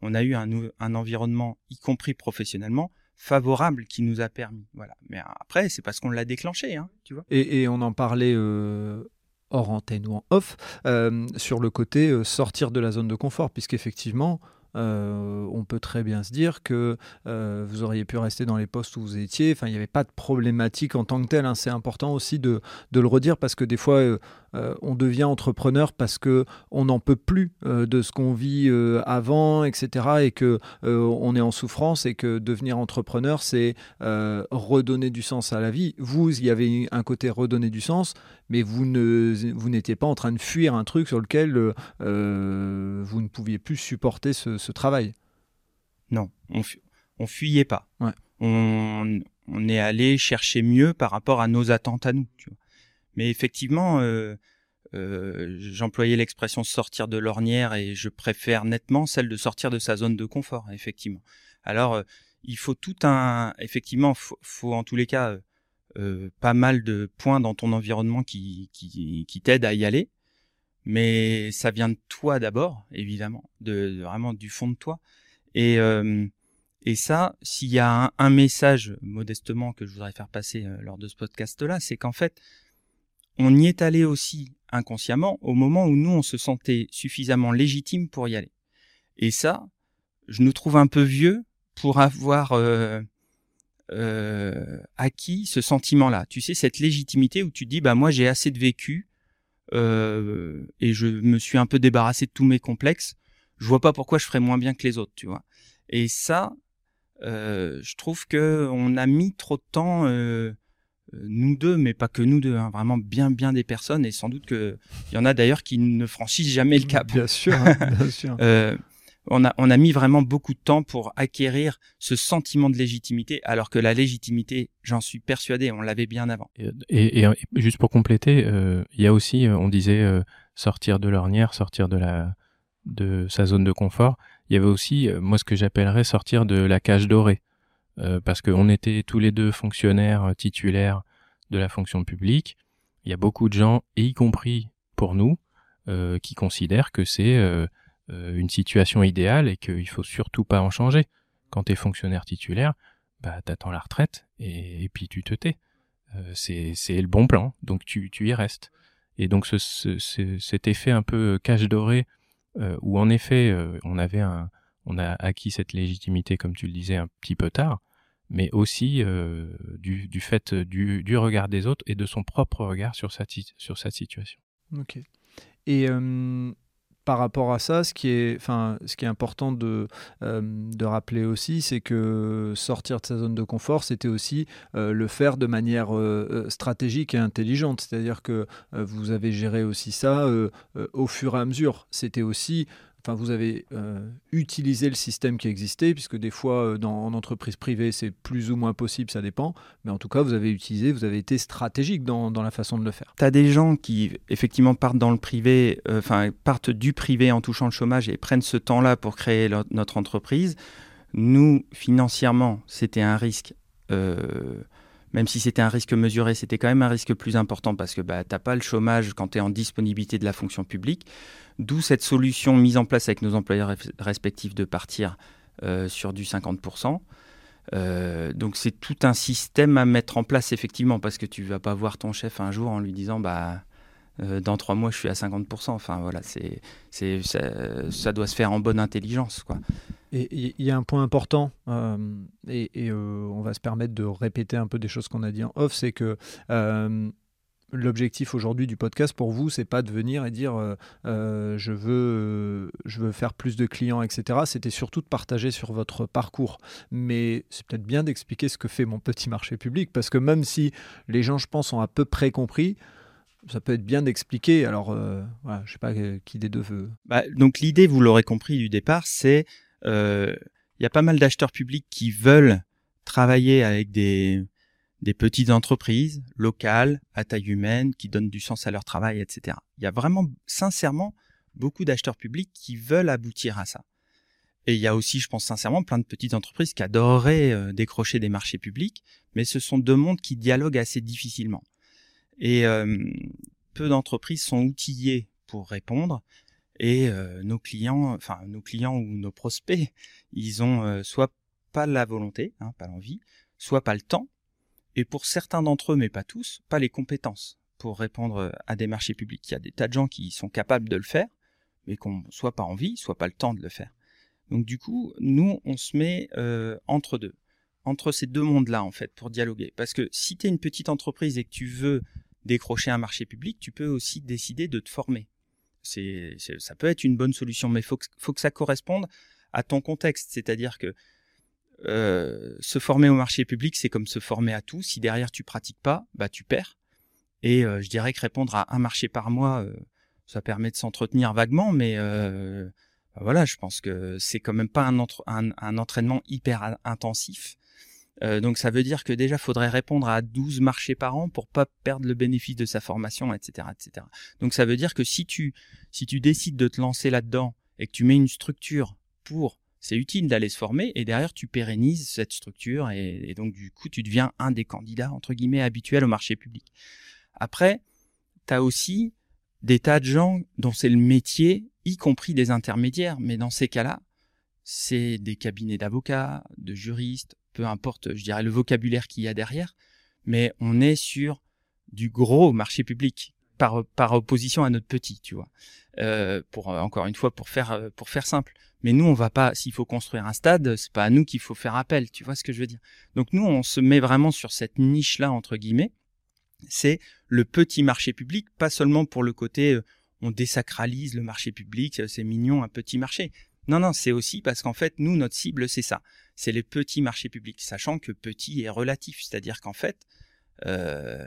on a eu un, environnement, y compris professionnellement, favorable qui nous a permis. Voilà. Mais après, c'est parce qu'on l'a déclenché, hein, tu vois. Et, on en parlait euh, hors antenne ou en off euh, sur le côté sortir de la zone de confort, puisqu'effectivement, euh, on peut très bien se dire que euh, vous auriez pu rester dans les postes où vous étiez. Enfin, il n'y avait pas de problématique en tant que telle. Hein. C'est important aussi de, le redire parce que des fois, euh, on devient entrepreneur parce que on n'en peut plus de ce qu'on vit avant, etc. Et que on est en souffrance et que devenir entrepreneur, c'est redonner du sens à la vie. Vous, il y avait un côté redonner du sens, mais vous ne vous n'étiez pas en train de fuir un truc sur lequel vous ne pouviez plus supporter ce, ce travail. Non, on, on fuyait pas. On, on est allé chercher mieux par rapport à nos attentes à nous. Tu vois. Mais effectivement, euh, euh, j'employais l'expression sortir de l'ornière et je préfère nettement celle de sortir de sa zone de confort, effectivement. Alors, euh, il faut tout un, effectivement, faut, faut en tous les cas euh, pas mal de points dans ton environnement qui, qui, qui t'aident à y aller, mais ça vient de toi d'abord, évidemment, de, vraiment du fond de toi. Et euh, et ça, s'il y a un, un, message modestement que je voudrais faire passer euh, lors de ce podcast-là, c'est qu'en fait, on y est allé aussi inconsciemment au moment où nous, on se sentait suffisamment légitime pour y aller. Et ça, je nous trouve un peu vieux pour avoir euh, acquis ce sentiment-là. Tu sais, cette légitimité où tu te dis, bah moi j'ai assez de vécu euh, et je me suis un peu débarrassé de tous mes complexes. Je vois pas pourquoi je ferais moins bien que les autres, tu vois. Et ça, euh, je trouve que on a mis trop de temps, nous deux, mais pas que nous deux, hein, vraiment bien bien des personnes, et sans doute que il y en a d'ailleurs qui ne franchissent jamais le cap. Bien sûr, hein, bien sûr. (laughs) euh, on a, mis vraiment beaucoup de temps pour acquérir ce sentiment de légitimité, alors que la légitimité, j'en suis persuadé, on l'avait bien avant. Et, et, juste pour compléter, euh, il y a aussi, on disait euh, sortir de l'ornière, sortir de la de sa zone de confort. Il y avait aussi, euh, moi, ce que j'appellerais sortir de la cage dorée, euh, parce qu'on était tous les deux fonctionnaires euh, titulaires de la fonction publique. Il y a beaucoup de gens, y compris pour nous, euh, qui considèrent que c'est euh, une situation idéale et qu'il faut surtout pas en changer. Quand tu es fonctionnaire titulaire, bah, t'attends la retraite et, puis tu te tais. c'est le bon plan, donc tu, tu y restes. Et donc ce, ce, cet effet un peu cage dorée euh, où en effet euh, on avait un, on a acquis cette légitimité comme tu le disais un petit peu tard, mais aussi euh, du, du, fait du, du, regard des autres et de son propre regard sur sa, sur sa situation. Ok. Et par rapport à ça, ce qui est, important de, euh, de rappeler aussi, c'est que sortir de sa zone de confort, c'était aussi euh, le faire de manière euh, stratégique et intelligente. C'est-à-dire que vous avez géré aussi ça au fur et à mesure. C'était aussi Enfin, vous avez euh, utilisé le système qui existait, puisque des fois, euh, dans, en entreprise privée, c'est plus ou moins possible, ça dépend. Mais en tout cas, vous avez utilisé, vous avez été stratégique dans, la façon de le faire. Tu as des gens qui, effectivement, partent dans le privé, euh, enfin, partent du privé en touchant le chômage et prennent ce temps-là pour créer notre entreprise. Nous, financièrement, c'était un risque. Même si c'était un risque mesuré, c'était quand même un risque plus important parce que bah, tu n'as pas le chômage quand tu es en disponibilité de la fonction publique. D'où cette solution mise en place avec nos employeurs respectifs de partir euh, sur du 50%. Euh, donc c'est tout un système à mettre en place effectivement parce que tu vas pas voir ton chef un jour en lui disant bah euh, dans trois mois je suis à 50%. Enfin voilà c'est ça, ça, doit se faire en bonne intelligence quoi. Il y a un point important euh, et, et on va se permettre de répéter un peu des choses qu'on a dit en off, c'est que l'objectif aujourd'hui du podcast pour vous, c'est pas de venir et dire euh, euh, je veux euh, je veux faire plus de clients, etc. C'était surtout de partager sur votre parcours. Mais c'est peut-être bien d'expliquer ce que fait mon petit marché public, parce que même si les gens, je pense, ont à peu près compris. Ça peut être bien d'expliquer. Alors, euh, je sais pas qui des deux veut. Bah, donc l'idée, vous l'aurez compris du départ, c'est il y a pas mal d'acheteurs publics qui veulent travailler avec des des petites entreprises locales à taille humaine qui donnent du sens à leur travail, etc. Il y a vraiment, sincèrement, beaucoup d'acheteurs publics qui veulent aboutir à ça. Et il y a aussi, je pense sincèrement, plein de petites entreprises qui adoreraient euh, décrocher des marchés publics, mais ce sont deux mondes qui dialoguent assez difficilement. Et euh, peu d'entreprises sont outillées pour répondre. Et nos clients, enfin nos clients ou nos prospects, ils ont soit pas la volonté, hein, pas l'envie, soit pas le temps, et pour certains d'entre eux, mais pas tous, pas les compétences pour répondre à des marchés publics. Il y a des tas de gens qui sont capables de le faire, mais qui n'ont soit pas envie, soit pas le temps de le faire. Donc du coup, nous, on se met entre deux, entre ces deux mondes-là, en fait, pour dialoguer. Parce que si tu es une petite entreprise et que tu veux décrocher un marché public, tu peux aussi décider de te former. C'est, ça peut être une bonne solution, mais il faut, que ça corresponde à ton contexte. C'est-à-dire que euh, se former au marché public, c'est comme se former à tout. Si derrière tu pratiques pas, bah tu perds. Et euh, je dirais que répondre à un marché par mois, euh, ça permet de s'entretenir vaguement, mais bah voilà, je pense que c'est quand même pas un, entraînement hyper intensif. Euh, donc ça veut dire que déjà faudrait répondre à 12 marchés par an pour pas perdre le bénéfice de sa formation, etc., etc. Donc ça veut dire que si tu si tu décides de te lancer là-dedans et que tu mets une structure pour c'est utile d'aller se former et derrière tu pérennises cette structure et, donc du coup tu deviens un des candidats entre guillemets habituels au marché public. Après, tu as aussi des tas de gens dont c'est le métier, y compris des intermédiaires, mais dans ces cas-là, c'est des cabinets d'avocats, de juristes, peu importe, je dirais le vocabulaire qu'il y a derrière, mais on est sur du gros marché public par, opposition à notre petit, tu vois. Euh, pour encore une fois pour faire pour faire simple. Mais nous, on va pas. S'il faut construire un stade, c'est pas à nous qu'il faut faire appel. Tu vois ce que je veux dire Donc nous, on se met vraiment sur cette niche là entre guillemets. C'est le petit marché public, pas seulement pour le côté euh, on désacralise le marché public, euh, c'est mignon un petit marché. Non, non, c'est aussi parce qu'en fait, nous, notre cible, c'est ça. C'est les petits marchés publics, sachant que petit est relatif. C'est-à-dire qu'en fait, euh,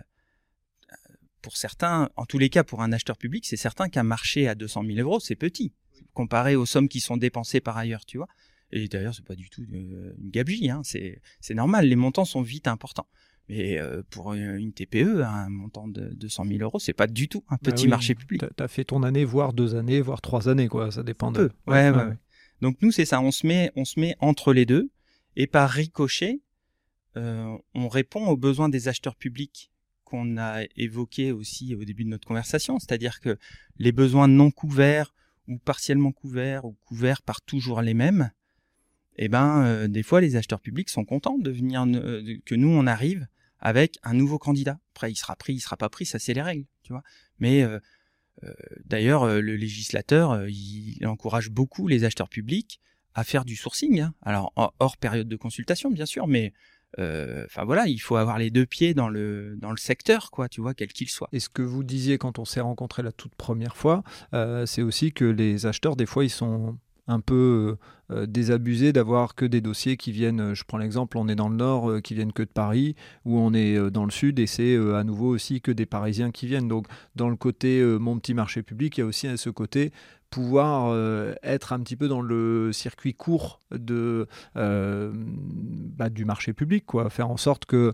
pour certains, en tous les cas, pour un acheteur public, c'est certain qu'un marché à 200 000 euros, c'est petit comparé aux sommes qui sont dépensées par ailleurs, tu vois. Et d'ailleurs, c'est pas du tout une gabegie, hein. c'est normal, les montants sont vite importants. Mais euh, pour une TPE, un montant de 200 000 euros, c'est pas du tout un bah petit marché public. Tu as fait ton année, voire deux années, voire trois années, quoi. Ça dépend de. Ouais, ouais, ouais, Donc nous, c'est ça. On se met, on se met entre les deux, et par ricochet, euh, on répond aux besoins des acheteurs publics qu'on a évoqués aussi au début de notre conversation, c'est-à-dire que les besoins non couverts ou partiellement couverts ou couverts par toujours les mêmes, eh ben euh, des fois les acheteurs publics sont contents de venir euh, que nous on arrive avec un nouveau candidat. Après il sera pris, il sera pas pris, ça c'est les règles, tu vois. Mais d'ailleurs le législateur il, encourage beaucoup les acheteurs publics à faire du sourcing. Hein. Alors hors période de consultation bien sûr, mais enfin voilà, il faut avoir les deux pieds dans le dans le secteur, quoi, tu vois, quel qu'il soit. Et ce que vous disiez quand on s'est rencontré la toute première fois, c'est aussi que les acheteurs, des fois, ils sont un peu euh, désabusés d'avoir que des dossiers qui viennent, je prends l'exemple, on est dans le nord, euh, qui viennent que de Paris, ou on est euh, dans le sud et c'est à nouveau aussi que des Parisiens qui viennent. Donc dans le côté mon petit marché public, il y a aussi ce côté pouvoir euh, être un petit peu dans le circuit court de, euh, bah, du marché public, quoi. faire en sorte que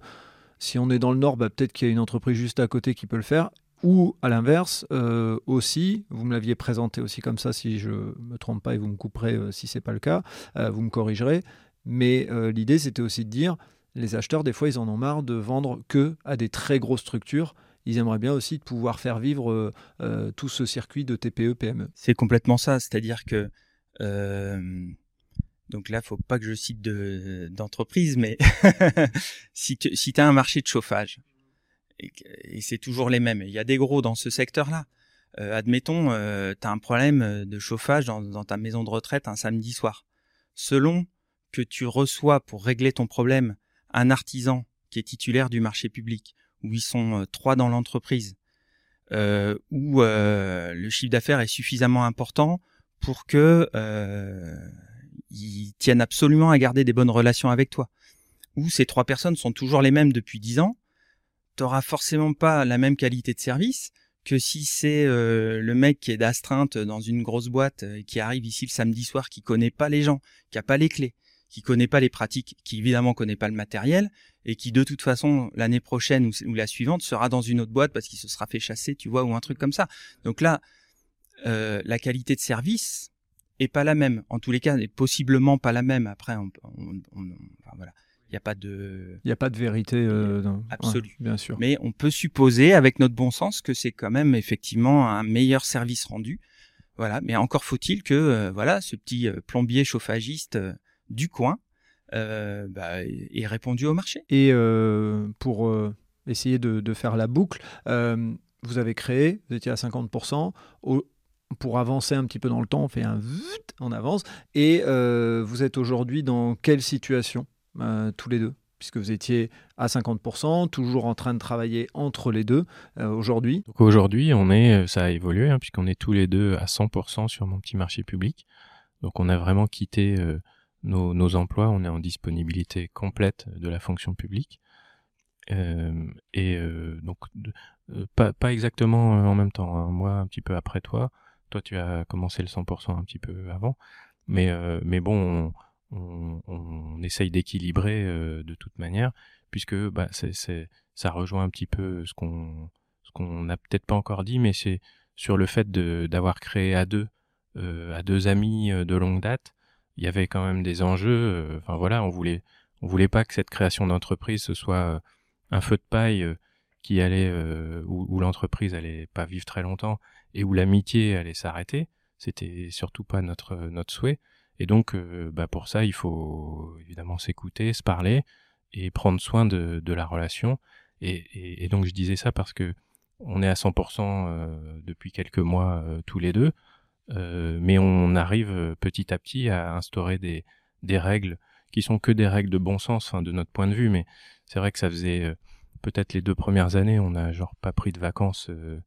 si on est dans le nord, bah, peut-être qu'il y a une entreprise juste à côté qui peut le faire, ou à l'inverse euh, aussi, vous me l'aviez présenté aussi comme ça, si je me trompe pas et vous me couperez si c'est pas le cas, vous me corrigerez, mais l'idée c'était aussi de dire, les acheteurs des fois ils en ont marre de vendre que à des très grosses structures ils aimeraient bien aussi de pouvoir faire vivre euh, euh, tout ce circuit de TPE, PME. C'est complètement ça, c'est-à-dire que euh, donc là, faut pas que je cite d'entreprise, mais (laughs) si tu as un marché de chauffage et, c'est toujours les mêmes, il y a des gros dans ce secteur-là. admettons, tu as un problème de chauffage dans, ta maison de retraite un samedi soir. Selon que tu reçois pour régler ton problème un artisan qui est titulaire du marché public où ils sont euh, trois dans l'entreprise, euh, où euh, le chiffre d'affaires est suffisamment important pour que euh, ils tiennent absolument à garder des bonnes relations avec toi, où ces trois personnes sont toujours les mêmes depuis dix ans, t'auras forcément pas la même qualité de service que si c'est le mec qui est d'astreinte dans une grosse boîte et qui arrive ici le samedi soir, qui connaît pas les gens, qui a pas les clés, qui connaît pas les pratiques, qui évidemment connaît pas le matériel et qui de toute façon l'année prochaine ou, la suivante sera dans une autre boîte parce qu'il se sera fait chasser, tu vois, ou un truc comme ça. Donc là, euh, la qualité de service est pas la même. En tous les cas, est possiblement pas la même. Après, on. Il n'y a pas de. Il n'y a pas de vérité euh, absolue, bien sûr. Mais on peut supposer, avec notre bon sens, que c'est quand même effectivement un meilleur service rendu. Voilà. Mais encore faut-il que, euh, voilà, ce petit euh, plombier chauffagiste du coin bah, est répondu au marché. Et pour essayer de, faire la boucle, vous avez créé, vous étiez à 50%. pour avancer un petit peu dans le temps, on fait un on avance. Et vous êtes aujourd'hui dans quelle situation? Tous les deux puisque vous étiez à 50%, toujours en train de travailler entre les deux aujourd'hui. Donc aujourd'hui, on est, ça a évolué, hein, puisqu'on est tous les deux à 100% sur mon petit marché public. Donc on a vraiment quitté nos, emplois, on est en disponibilité complète de la fonction publique. Euh, et euh, donc, euh, pas, exactement en même temps. Hein. Moi, un petit peu après toi. Toi, tu as commencé le 100% un petit peu avant. Mais, mais bon, on, essaye d'équilibrer de toute manière, puisque bah, ça rejoint un petit peu ce qu'on n'a peut-être pas encore dit, mais c'est sur le fait d'avoir créé à deux, à deux amis de longue date, il y avait quand même des enjeux. Enfin voilà, on voulait on voulait pas que cette création d'entreprise ce soit un feu de paille qui allait euh, où, l'entreprise allait pas vivre très longtemps et où l'amitié allait s'arrêter. C'était surtout pas notre souhait. Et donc, euh, bah pour ça, il faut évidemment s'écouter, se parler et prendre soin de, la relation. Et, donc, je disais ça parce que on est à 100% euh, depuis quelques mois tous les deux, mais on arrive petit à petit à instaurer des, règles qui sont que des règles de bon sens, enfin, de notre point de vue. Mais c'est vrai que ça faisait peut-être les deux premières années, on n'a genre pas pris de vacances euh,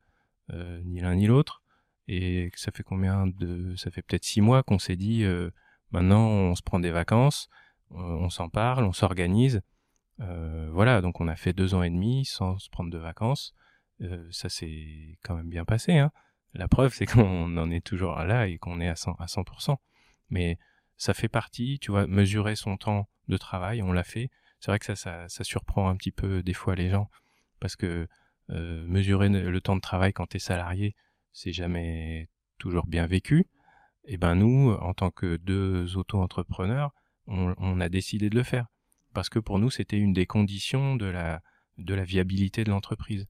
euh, ni l'un ni l'autre. Et ça fait combien de, ça fait peut-être six mois qu'on s'est dit, euh, maintenant on se prend des vacances, on s'en parle, on s'organise. voilà, donc on a fait deux ans et demi sans se prendre de vacances. ça s'est quand même bien passé. Hein. La preuve, c'est (laughs) qu'on en est toujours là et qu'on est à 100, à 100%. Mais ça fait partie, tu vois, mesurer son temps de travail, on l'a fait c'est vrai que ça, ça, surprend un petit peu des fois les gens parce que euh, mesurer le temps de travail quand tu es salarié, c'est jamais toujours bien vécu. Et ben nous, en tant que deux auto-entrepreneurs, on, a décidé de le faire parce que pour nous, c'était une des conditions de la, de la viabilité de l'entreprise.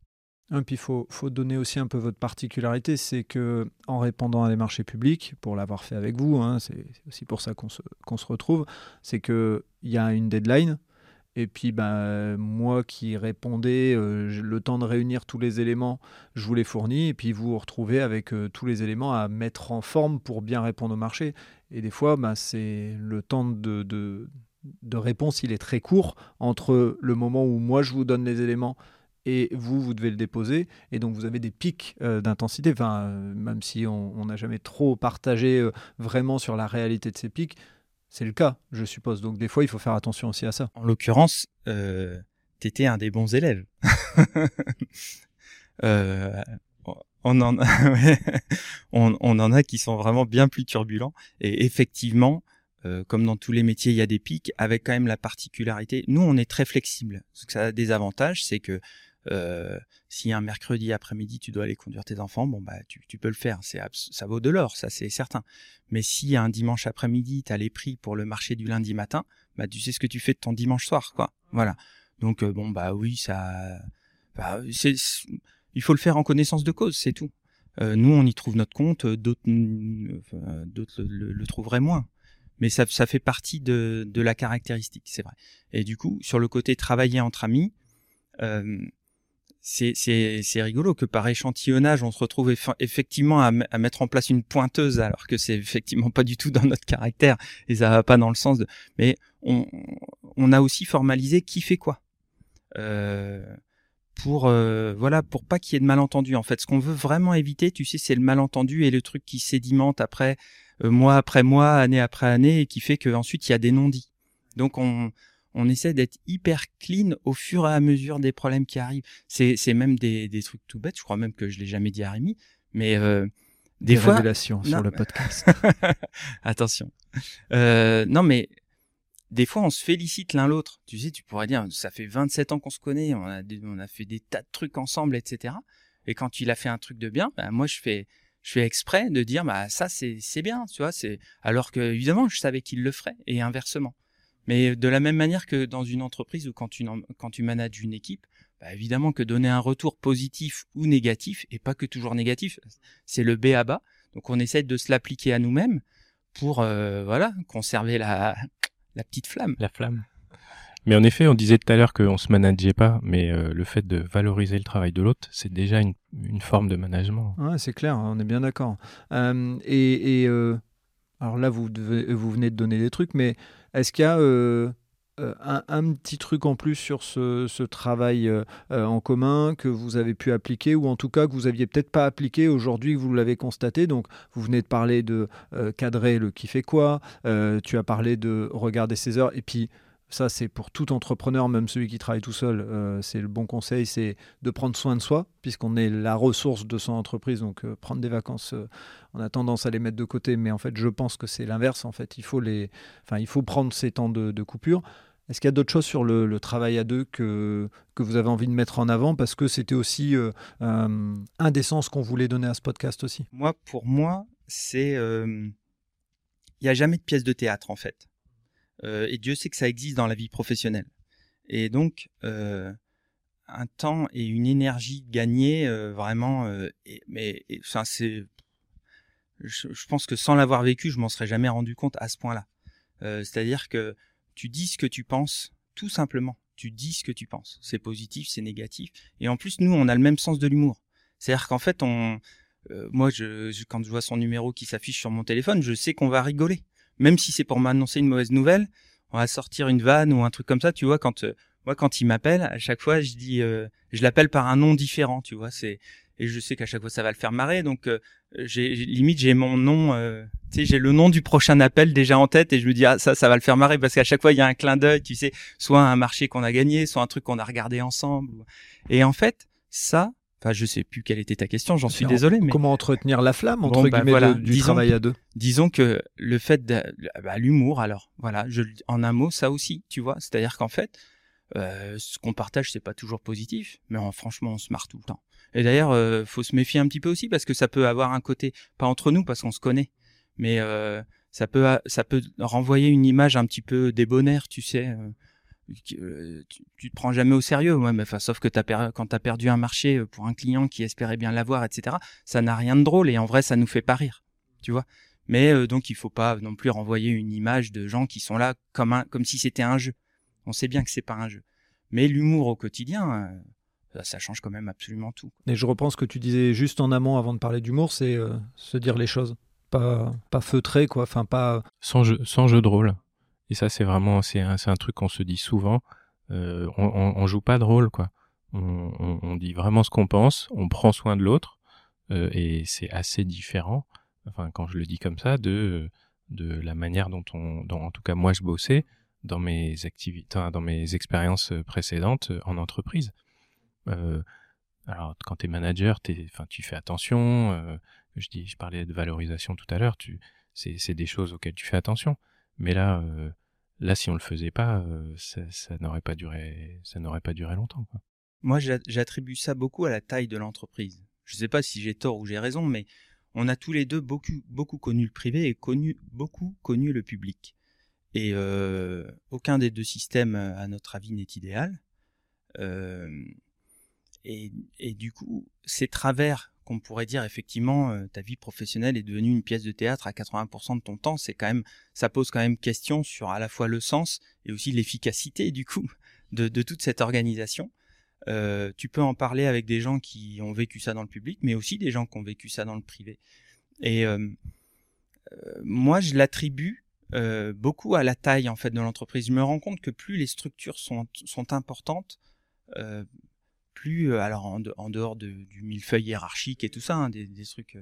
Et puis il faut, faut, donner aussi un peu votre particularité, c'est que en répondant à des marchés publics, pour l'avoir fait avec vous, hein, c'est aussi pour ça qu'on se, se retrouve, c'est qu'il y a une deadline, et puis ben, moi qui répondais, euh, le temps de réunir tous les éléments, je vous les fournis. Et puis vous vous retrouvez avec euh, tous les éléments à mettre en forme pour bien répondre au marché. Et des fois, ben, c'est le temps de, réponse, il est très court entre le moment où moi je vous donne les éléments et vous, vous devez le déposer. Et donc vous avez des pics euh, d'intensité. Même si on n'a jamais trop partagé vraiment sur la réalité de ces pics c'est le cas, je suppose. Donc des fois, il faut faire attention aussi à ça. En l'occurrence, euh, tu étais un des bons élèves. (laughs) euh, on, en a, (laughs) on, en a qui sont vraiment bien plus turbulents. Et effectivement, euh, comme dans tous les métiers, il y a des pics, avec quand même la particularité. Nous, on est très flexible. Ce que ça a des avantages, c'est que euh, si un mercredi après-midi tu dois aller conduire tes enfants, bon bah tu, peux le faire, c'est ça vaut de l'or, ça c'est certain. Mais si un dimanche après-midi tu as les prix pour le marché du lundi matin, bah tu sais ce que tu fais de ton dimanche soir, quoi. Voilà. Donc euh, bon bah oui, ça, bah, il faut le faire en connaissance de cause, c'est tout. Euh, nous on y trouve notre compte, d'autres, le, le, trouveraient moins mais ça, fait partie de, la caractéristique, c'est vrai. Et du coup, sur le côté travailler entre amis, c'est rigolo que par échantillonnage, on se retrouve effectivement à, mettre en place une pointeuse, alors que c'est effectivement pas du tout dans notre caractère et ça va pas dans le sens de. Mais on, on a aussi formalisé qui fait quoi. Euh, pour euh, voilà pour pas qu'il y ait de malentendu en fait ce qu'on veut vraiment éviter tu sais c'est le malentendu et le truc qui sédimente après euh, mois après mois année après année et qui fait qu'ensuite il y a des non-dits donc on on essaie d'être hyper clean au fur et à mesure des problèmes qui arrivent. C'est, même des, des trucs tout bêtes. Je crois même que je l'ai jamais dit à Rémi, mais euh, des, fois. Révélations sur le podcast. (laughs) Attention. Euh, non, mais des fois, on se félicite l'un l'autre. Tu sais, tu pourrais dire, ça fait 27 ans qu'on se connaît, on a, on a fait des tas de trucs ensemble, etc. Et quand il a fait un truc de bien, bah, moi, je fais, je fais exprès de dire, bah, ça, c'est, bien, tu vois, c'est, alors que, évidemment, je savais qu'il le ferait, et inversement. Mais de la même manière que dans une entreprise ou quand tu, quand tu manages une équipe, bah évidemment que donner un retour positif ou négatif, et pas que toujours négatif, c'est le B à bas. Donc on essaie de se l'appliquer à nous-mêmes pour euh, voilà conserver la, la petite flamme. La flamme. Mais en effet, on disait tout à l'heure qu'on se manageait pas, mais euh, le fait de valoriser le travail de l'autre, c'est déjà une, une, forme de management. Ouais, c'est clair, on est bien d'accord. Euh, et, et euh, alors là, vous, devez, vous venez de donner des trucs, mais est-ce qu'il y a euh, euh, un, petit truc en plus sur ce, travail euh, en commun que vous avez pu appliquer ou en tout cas que vous aviez peut-être pas appliqué aujourd'hui vous l'avez constaté? Donc vous venez de parler de cadrer le qui fait quoi, tu as parlé de regarder ses heures et puis ça c'est pour tout entrepreneur, même celui qui travaille tout seul, euh, c'est le bon conseil, c'est de prendre soin de soi, puisqu'on est la ressource de son entreprise. Donc euh, prendre des vacances, euh, on a tendance à les mettre de côté, mais en fait je pense que c'est l'inverse. En fait, il faut, les, enfin, il faut prendre ces temps de, coupure. Est-ce qu'il y a d'autres choses sur le, travail à deux que, que vous avez envie de mettre en avant? Parce que c'était aussi un des sens qu'on voulait donner à ce podcast aussi. Moi, pour moi, c'est... Il n'y a jamais de pièce de théâtre, en fait. Euh, et Dieu sait que ça existe dans la vie professionnelle. Et donc, euh, un temps et une énergie gagnée, euh, vraiment, mais enfin, c'est, je, pense que sans l'avoir vécu, je m'en serais jamais rendu compte à ce point-là. C'est-à-dire que tu dis ce que tu penses, tout simplement. Tu dis ce que tu penses. C'est positif, c'est négatif. Et en plus, nous, on a le même sens de l'humour. C'est-à-dire qu'en fait, on, moi, je, quand je vois son numéro qui s'affiche sur mon téléphone, je sais qu'on va rigoler même si c'est pour m'annoncer une mauvaise nouvelle, on va sortir une vanne ou un truc comme ça, tu vois, quand euh, moi quand il m'appelle, à chaque fois je dis euh, je l'appelle par un nom différent, tu vois, c'est et je sais qu'à chaque fois ça va le faire marrer donc euh, j'ai limite j'ai mon nom tu sais j'ai le nom du prochain appel déjà en tête et je me dis ah ça ça va le faire marrer parce qu'à chaque fois il y a un clin d'œil, tu sais, soit un marché qu'on a gagné, soit un truc qu'on a regardé ensemble. Et en fait, ça Enfin, je sais plus quelle était ta question, j'en suis désolé. Mais... Comment entretenir la flamme entre bah, guillemets du travail à deux? Disons que le fait de bah, l'humour, alors voilà, je, en un mot, ça aussi, tu vois. C'est-à-dire qu'en fait, euh, ce qu'on partage, c'est pas toujours positif, mais franchement, on se marre tout le temps. Et d'ailleurs, euh, faut se méfier un petit peu aussi parce que ça peut avoir un côté, pas entre nous parce qu'on se connaît, mais euh, ça peut ça peut renvoyer une image un petit peu débonnaire, tu sais. Euh, tu, tu, te prends jamais au sérieux, ouais, mais enfin, sauf que as quand tu as perdu un marché euh, pour un client qui espérait bien l'avoir, etc., ça n'a rien de drôle et en vrai, ça nous fait pas rire, tu vois. Mais euh, donc, il faut pas non plus renvoyer une image de gens qui sont là comme, un, comme si c'était un jeu. On sait bien que c'est pas un jeu. Mais l'humour au quotidien, ça change quand même absolument tout. Et je reprends ce que tu disais juste en amont avant de parler d'humour, c'est se dire les choses. Pas, pas feutré, quoi. Enfin, pas. Sans jeu, sans jeu de rôle. Et ça, c'est vraiment, c'est un, un, truc qu'on se dit souvent. Euh, on, on, joue pas de rôle, quoi. On, on dit vraiment ce qu'on pense, on prend soin de l'autre, euh, et c'est assez différent. Enfin, quand je le dis comme ça, de de la manière dont on, dont, en tout cas moi je bossais dans mes activités, dans mes expériences précédentes en entreprise. Euh, alors, quand tu es manager, es, tu fais attention. Euh, je dis, je parlais de valorisation tout à l'heure. C'est des choses auxquelles tu fais attention. Mais là, euh, là, si on le faisait pas, euh, ça, n'aurait pas duré, ça n'aurait pas duré longtemps. Moi, j'attribue ça beaucoup à la taille de l'entreprise. Je ne sais pas si j'ai tort ou j'ai raison, mais on a tous les deux beaucoup, beaucoup connu le privé et connu, beaucoup connu le public. Et euh, aucun des deux systèmes, à notre avis, n'est idéal. Et, et, du coup, ces travers qu'on pourrait dire effectivement euh, ta vie professionnelle est devenue une pièce de théâtre à 80% de ton temps, c'est quand même ça pose quand même question sur à la fois le sens et aussi l'efficacité du coup de, toute cette organisation. Euh, tu peux en parler avec des gens qui ont vécu ça dans le public, mais aussi des gens qui ont vécu ça dans le privé. Et euh, moi, je l'attribue beaucoup à la taille en fait de l'entreprise. Je me rends compte que plus les structures sont, sont importantes, plus, alors en, dehors du millefeuille hiérarchique et tout ça, hein, des, trucs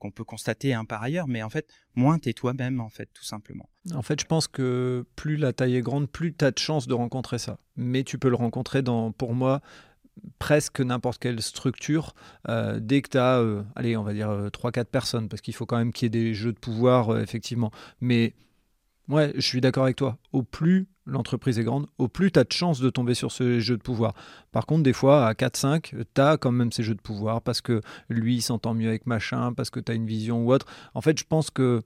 qu'on peut constater hein, par ailleurs, mais en fait, moins t'es toi-même, en fait, tout simplement. En fait, je pense que plus la taille est grande, plus tu as de chances de rencontrer ça. Mais tu peux le rencontrer dans, pour moi, presque n'importe quelle structure, dès que tu as, allez, on va dire 3-4 personnes, parce qu'il faut quand même qu'il y ait des jeux de pouvoir, effectivement. Mais Ouais, je suis d'accord avec toi. Au plus l'entreprise est grande, au plus tu as de chances de tomber sur ce jeu de pouvoir. Par contre, des fois, à 4-5, tu as quand même ces jeux de pouvoir parce que lui, s'entend mieux avec machin, parce que tu as une vision ou autre. En fait, je pense que,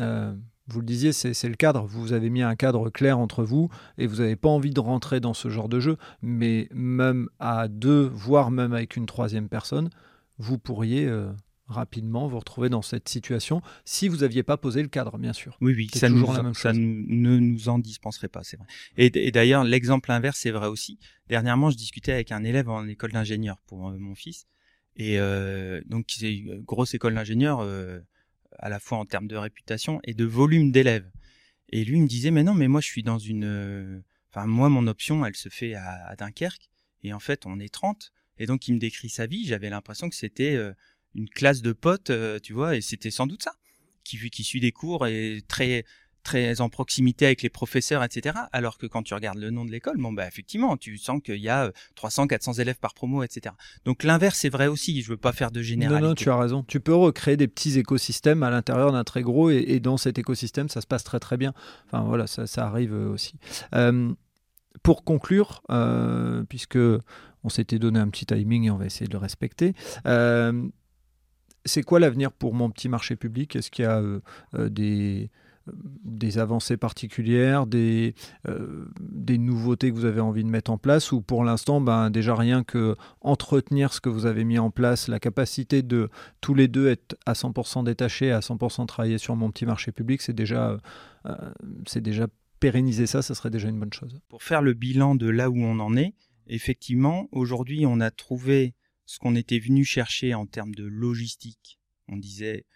euh, vous le disiez, c'est le cadre. Vous avez mis un cadre clair entre vous et vous n'avez pas envie de rentrer dans ce genre de jeu. Mais même à deux, voire même avec une troisième personne, vous pourriez... Euh, rapidement vous retrouver dans cette situation si vous n'aviez pas posé le cadre, bien sûr. Oui, oui, ça, nous, ça ne nous en dispenserait pas, c'est vrai. Et, d'ailleurs, l'exemple inverse, est vrai aussi. Dernièrement, je discutais avec un élève en école d'ingénieur pour euh, mon fils. Et euh, donc, c'est une grosse école d'ingénieur, euh, à la fois en termes de réputation et de volume d'élèves. Et lui, il me disait, mais non, mais moi, je suis dans une... Enfin, moi, mon option, elle se fait à, à Dunkerque. Et en fait, on est 30. Et donc, il me décrit sa vie. J'avais l'impression que c'était une classe de potes, euh, tu vois, et c'était sans doute ça, qui, qui suit des cours et très très en proximité avec les professeurs, etc. Alors que quand tu regardes le nom de l'école, bon bah effectivement, tu sens qu'il y a 300, 400 élèves par promo, etc. Donc l'inverse est vrai aussi. Je veux pas faire de généralité. Non, non, tu as raison. Tu peux recréer des petits écosystèmes à l'intérieur d'un très gros, et, dans cet écosystème, ça se passe très très bien. Enfin voilà, ça, ça arrive aussi. Euh, pour conclure, euh, puisque on s'était donné un petit timing et on va essayer de le respecter. Euh, c'est quoi l'avenir pour mon petit marché public? Est-ce qu'il y a des, des avancées particulières, des, euh, nouveautés que vous avez envie de mettre en place? Ou pour l'instant, ben, déjà rien que entretenir ce que vous avez mis en place, la capacité de tous les deux être à 100% détachés, à 100% travailler sur mon petit marché public, c'est déjà, euh, c'est déjà pérenniser ça, ça serait déjà une bonne chose. Pour faire le bilan de là où on en est, effectivement, aujourd'hui, on a trouvé ce qu'on était venu chercher en termes de logistique. On disait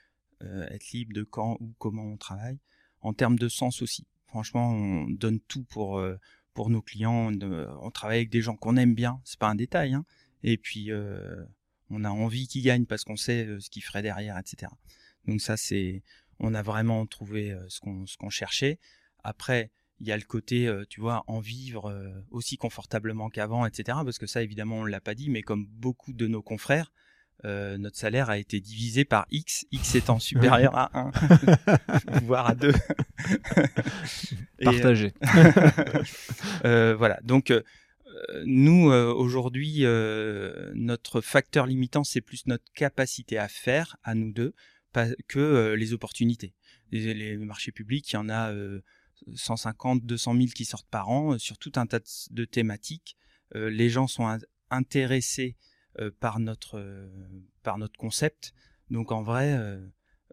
euh, être libre de quand ou comment on travaille en termes de sens aussi. Franchement, on donne tout pour euh, pour nos clients. On, travaille avec des gens qu'on aime bien. C'est pas un détail. Hein. Et puis euh, on a envie qu'ils gagnent parce qu'on sait euh, ce qu'ils feraient derrière, etc. Donc ça, c'est on a vraiment trouvé ce qu'on ce qu'on cherchait. Après, il y a le côté, tu vois, en vivre aussi confortablement qu'avant, etc. Parce que ça, évidemment, on l'a pas dit, mais comme beaucoup de nos confrères, euh, notre salaire a été divisé par X, X (laughs) étant supérieur à 1, voire à 2. (laughs) Partagé. (laughs) euh, voilà, donc euh, nous, euh, aujourd'hui, notre facteur limitant, c'est plus notre capacité à faire, à nous deux, pas, que les opportunités. Les, les, marchés publics, il y en a 150, 200 000 qui sortent par an sur tout un tas de thématiques. les gens sont intéressés euh, par notre euh, par notre concept. Donc en vrai,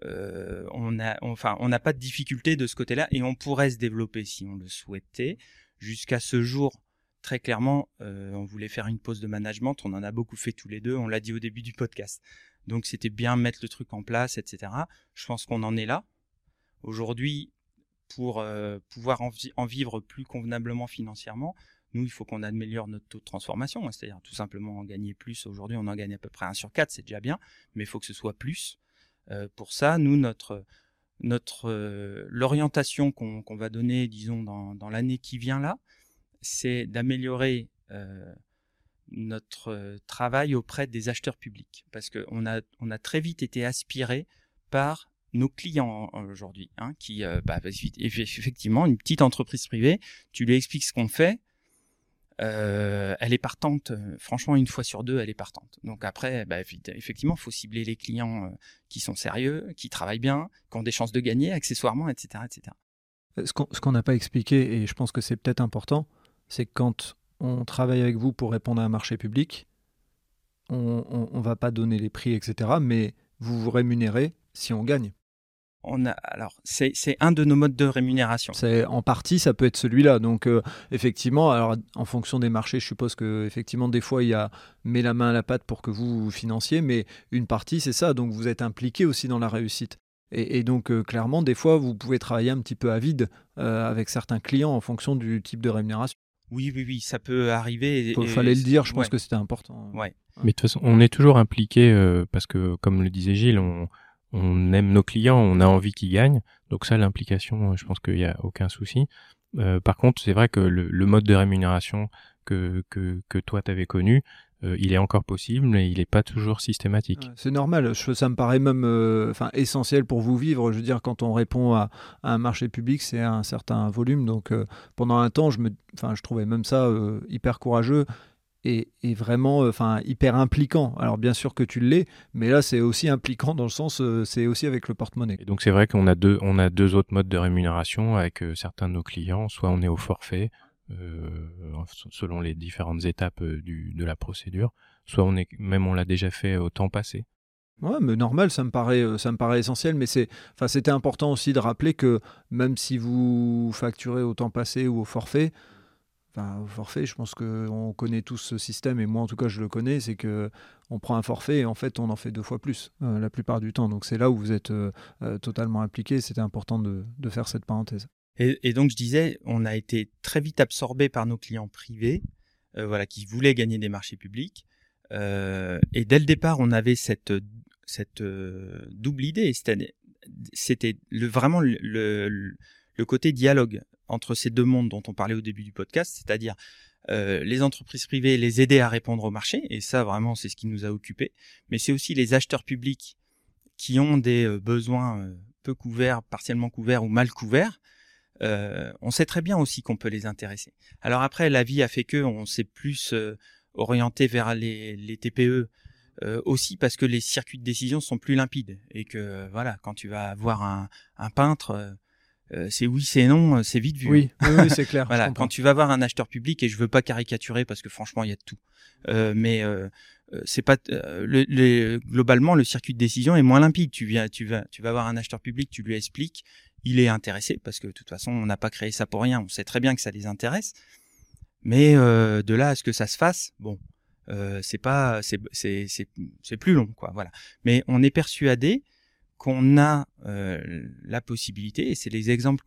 euh, on a enfin on n'a pas de difficulté de ce côté-là et on pourrait se développer si on le souhaitait. Jusqu'à ce jour, très clairement, on voulait faire une pause de management. On en a beaucoup fait tous les deux. On l'a dit au début du podcast. Donc c'était bien mettre le truc en place, etc. Je pense qu'on en est là. Aujourd'hui, pour pouvoir en, vivre plus convenablement financièrement, nous, il faut qu'on améliore notre taux de transformation, hein, c'est-à-dire tout simplement en gagner plus. Aujourd'hui, on en gagne à peu près 1 sur 4, c'est déjà bien, mais il faut que ce soit plus. Euh, pour ça, nous, notre, notre euh, l'orientation qu'on va donner, disons, dans, l'année qui vient là, c'est d'améliorer euh, notre travail auprès des acheteurs publics. Parce qu'on a, on a très vite été aspiré par nos clients aujourd'hui, hein, qui, bah, effectivement, une petite entreprise privée, tu lui expliques ce qu'on fait, euh, elle est partante. Euh, franchement, une fois sur deux, elle est partante. Donc après, bah, effectivement, il faut cibler les clients euh, qui sont sérieux, qui travaillent bien, qui ont des chances de gagner, accessoirement, etc., etc. Ce qu'on n'a pas expliqué, et je pense que c'est peut-être important, c'est que quand on travaille avec vous pour répondre à un marché public, on ne va pas donner les prix, etc., mais vous vous rémunérez si on gagne on a, alors c'est un de nos modes de rémunération. C'est en partie ça peut être celui-là. Donc euh, effectivement, alors en fonction des marchés, je suppose que effectivement des fois il y a met la main à la pâte pour que vous, vous financiez, mais une partie c'est ça. Donc vous êtes impliqué aussi dans la réussite. Et, donc euh, clairement des fois vous pouvez travailler un petit peu à vide euh, avec certains clients en fonction du type de rémunération. Oui, oui, oui, ça peut arriver. Il fallait le dire, je pense que c'était important. Ouais. Mais de toute façon, on est toujours impliqué parce que, comme le disait Gilles, on, on aime nos clients, on a envie qu'ils gagnent. Donc ça, l'implication, je pense qu'il n'y a aucun souci. Euh, par contre, c'est vrai que le, mode de rémunération que, que, que toi t'avais connu, euh, il est encore possible, mais il n'est pas toujours systématique. C'est normal, ça me paraît même euh, essentiel pour vous vivre. Je veux dire, quand on répond à, un marché public, c'est un certain volume. Donc pendant un temps, je, me, je trouvais même ça hyper courageux est, vraiment euh, enfin hyper impliquant. Alors bien sûr que tu l'es, mais là c'est aussi impliquant dans le sens euh, c'est aussi avec le porte-monnaie. Donc c'est vrai qu'on a deux on a deux autres modes de rémunération avec euh, certains de nos clients, soit on est au forfait selon les différentes étapes du, de la procédure, soit on est même on l'a déjà fait au temps passé. Ouais, mais normal, ça me paraît, ça me paraît essentiel. Mais c'est, enfin, c'était important aussi de rappeler que même si vous facturez au temps passé ou au forfait, au forfait, je pense qu'on connaît tous ce système, et moi en tout cas je le connais, c'est que on prend un forfait et en fait on en fait deux fois plus euh, la plupart du temps. Donc c'est là où vous êtes euh, euh, totalement impliqué, c'était important de, faire cette parenthèse. Et, donc je disais, on a été très vite absorbé par nos clients privés, voilà, qui voulaient gagner des marchés publics. et dès le départ, on avait cette, double idée, c'était vraiment le côté dialogue entre ces deux mondes dont on parlait au début du podcast, c'est-à-dire euh, les entreprises privées, les aider à répondre au marché, et ça vraiment c'est ce qui nous a occupés, mais c'est aussi les acheteurs publics qui ont des euh, besoins euh, peu couverts, partiellement couverts ou mal couverts. on sait très bien aussi qu'on peut les intéresser. Alors après, la vie a fait que on s'est plus orienté vers les, TPE, aussi parce que les circuits de décision sont plus limpides et que voilà, quand tu vas voir un peintre, euh, c'est oui, c'est non, euh, c'est vite vu. Oui, oui, c'est clair. (laughs) voilà, quand tu vas voir un acheteur public, et je veux pas caricaturer parce que franchement, il y a de tout. Euh, mais euh, c'est pas le, globalement le circuit de décision est moins limpide. Tu viens, tu vas, tu vas voir un acheteur public, tu lui expliques, il est intéressé parce que de toute façon, on n'a pas créé ça pour rien. On sait très bien que ça les intéresse. Mais de là à ce que ça se fasse, bon, c'est pas, c'est, c'est, c'est plus long, quoi. Voilà. Mais on est persuadé qu'on a euh, la possibilité, et c'est les exemples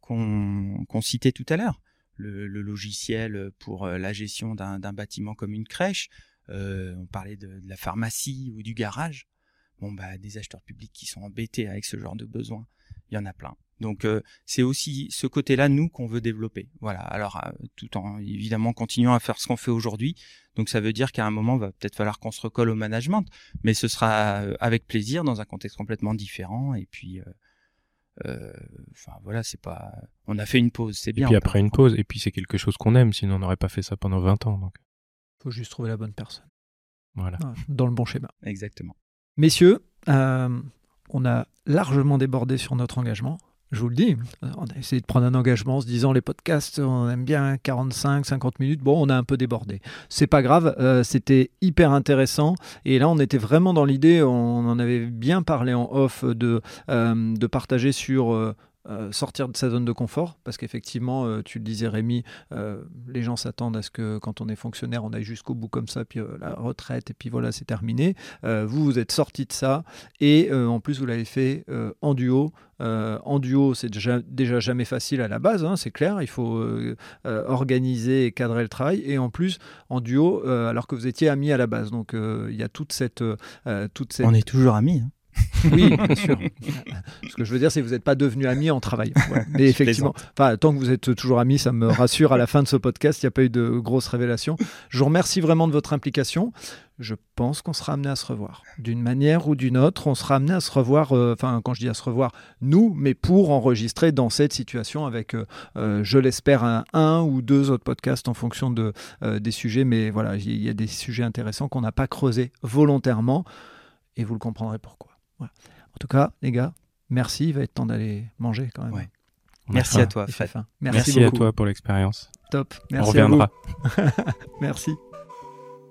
qu'on citait tout à l'heure, le, logiciel pour euh, la gestion d'un bâtiment comme une crèche, euh, on parlait de, la pharmacie ou du garage, bon bah des acheteurs publics qui sont embêtés avec ce genre de besoins, il y en a plein. Donc euh, c'est aussi ce côté-là nous qu'on veut développer. Voilà. Alors euh, tout en évidemment continuant à faire ce qu'on fait aujourd'hui. Donc ça veut dire qu'à un moment va peut-être falloir qu'on se recolle au management, mais ce sera euh, avec plaisir dans un contexte complètement différent. Et puis enfin voilà, c'est pas. On a fait une pause, c'est bien. Et puis après une pause, et puis c'est quelque chose qu'on aime, sinon on n'aurait pas fait ça pendant 20 ans. Donc. Faut juste trouver la bonne personne. Voilà. Dans le bon schéma. Exactement. Messieurs, on a largement débordé sur notre engagement je vous le dis, on a essayé de prendre un engagement en se disant les podcasts, on aime bien 45, 50 minutes. Bon, on a un peu débordé. C'est pas grave, euh, c'était hyper intéressant. Et là, on était vraiment dans l'idée, on en avait bien parlé en off, de, euh, de partager sur euh, euh, sortir de sa zone de confort, parce qu'effectivement, euh, tu le disais Rémi, euh, les gens s'attendent à ce que quand on est fonctionnaire, on aille jusqu'au bout comme ça, puis la retraite, et puis voilà, c'est terminé. vous, vous êtes sorti de ça, et en plus, vous l'avez fait en duo. en duo, c'est déjà, jamais facile à la base, hein, c'est clair, il faut organiser et cadrer le travail, et en plus, en duo, alors que vous étiez amis à la base. Donc, il y a toute cette, toute cette... On est toujours amis. Hein. Oui, (laughs) bien sûr. Ce que je veux dire, c'est que vous n'êtes pas devenus amis en travaillant. Mais effectivement, tant que vous êtes toujours amis, ça me rassure. À la fin de ce podcast, il n'y a pas eu de grosses révélations. Je vous remercie vraiment de votre implication. Je pense qu'on sera amené à se revoir. D'une manière ou d'une autre, on sera amené à se revoir, euh, enfin, quand je dis à se revoir, nous, mais pour enregistrer dans cette situation avec, euh, euh, je l'espère, un, un, ou deux autres podcasts en fonction de, des sujets. Mais voilà, il y a des sujets intéressants qu'on n'a pas creusés volontairement et vous le comprendrez pourquoi. En tout cas, les gars, merci. Il va être temps d'aller manger quand même. Merci à toi, Fred. Merci, à toi pour l'expérience. Top. Merci On reviendra. (laughs) merci.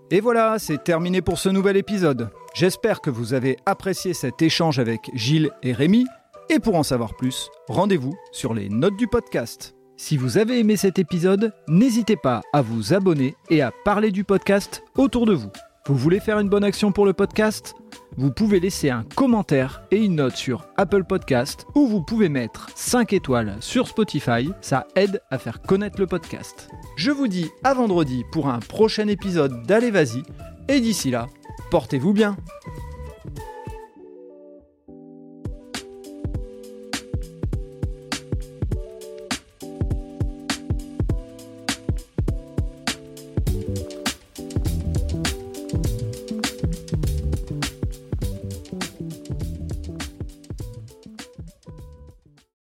Et voilà, c'est terminé pour ce nouvel épisode. J'espère que vous avez apprécié cet échange avec Gilles et Rémi. Et pour en savoir plus, rendez-vous sur les notes du podcast. Si vous avez aimé cet épisode, n'hésitez pas à vous abonner et à parler du podcast autour de vous. Vous voulez faire une bonne action pour le podcast? Vous pouvez laisser un commentaire et une note sur Apple Podcast ou vous pouvez mettre 5 étoiles sur Spotify, ça aide à faire connaître le podcast. Je vous dis à vendredi pour un prochain épisode d'Allez Vas-y. Et d'ici là, portez-vous bien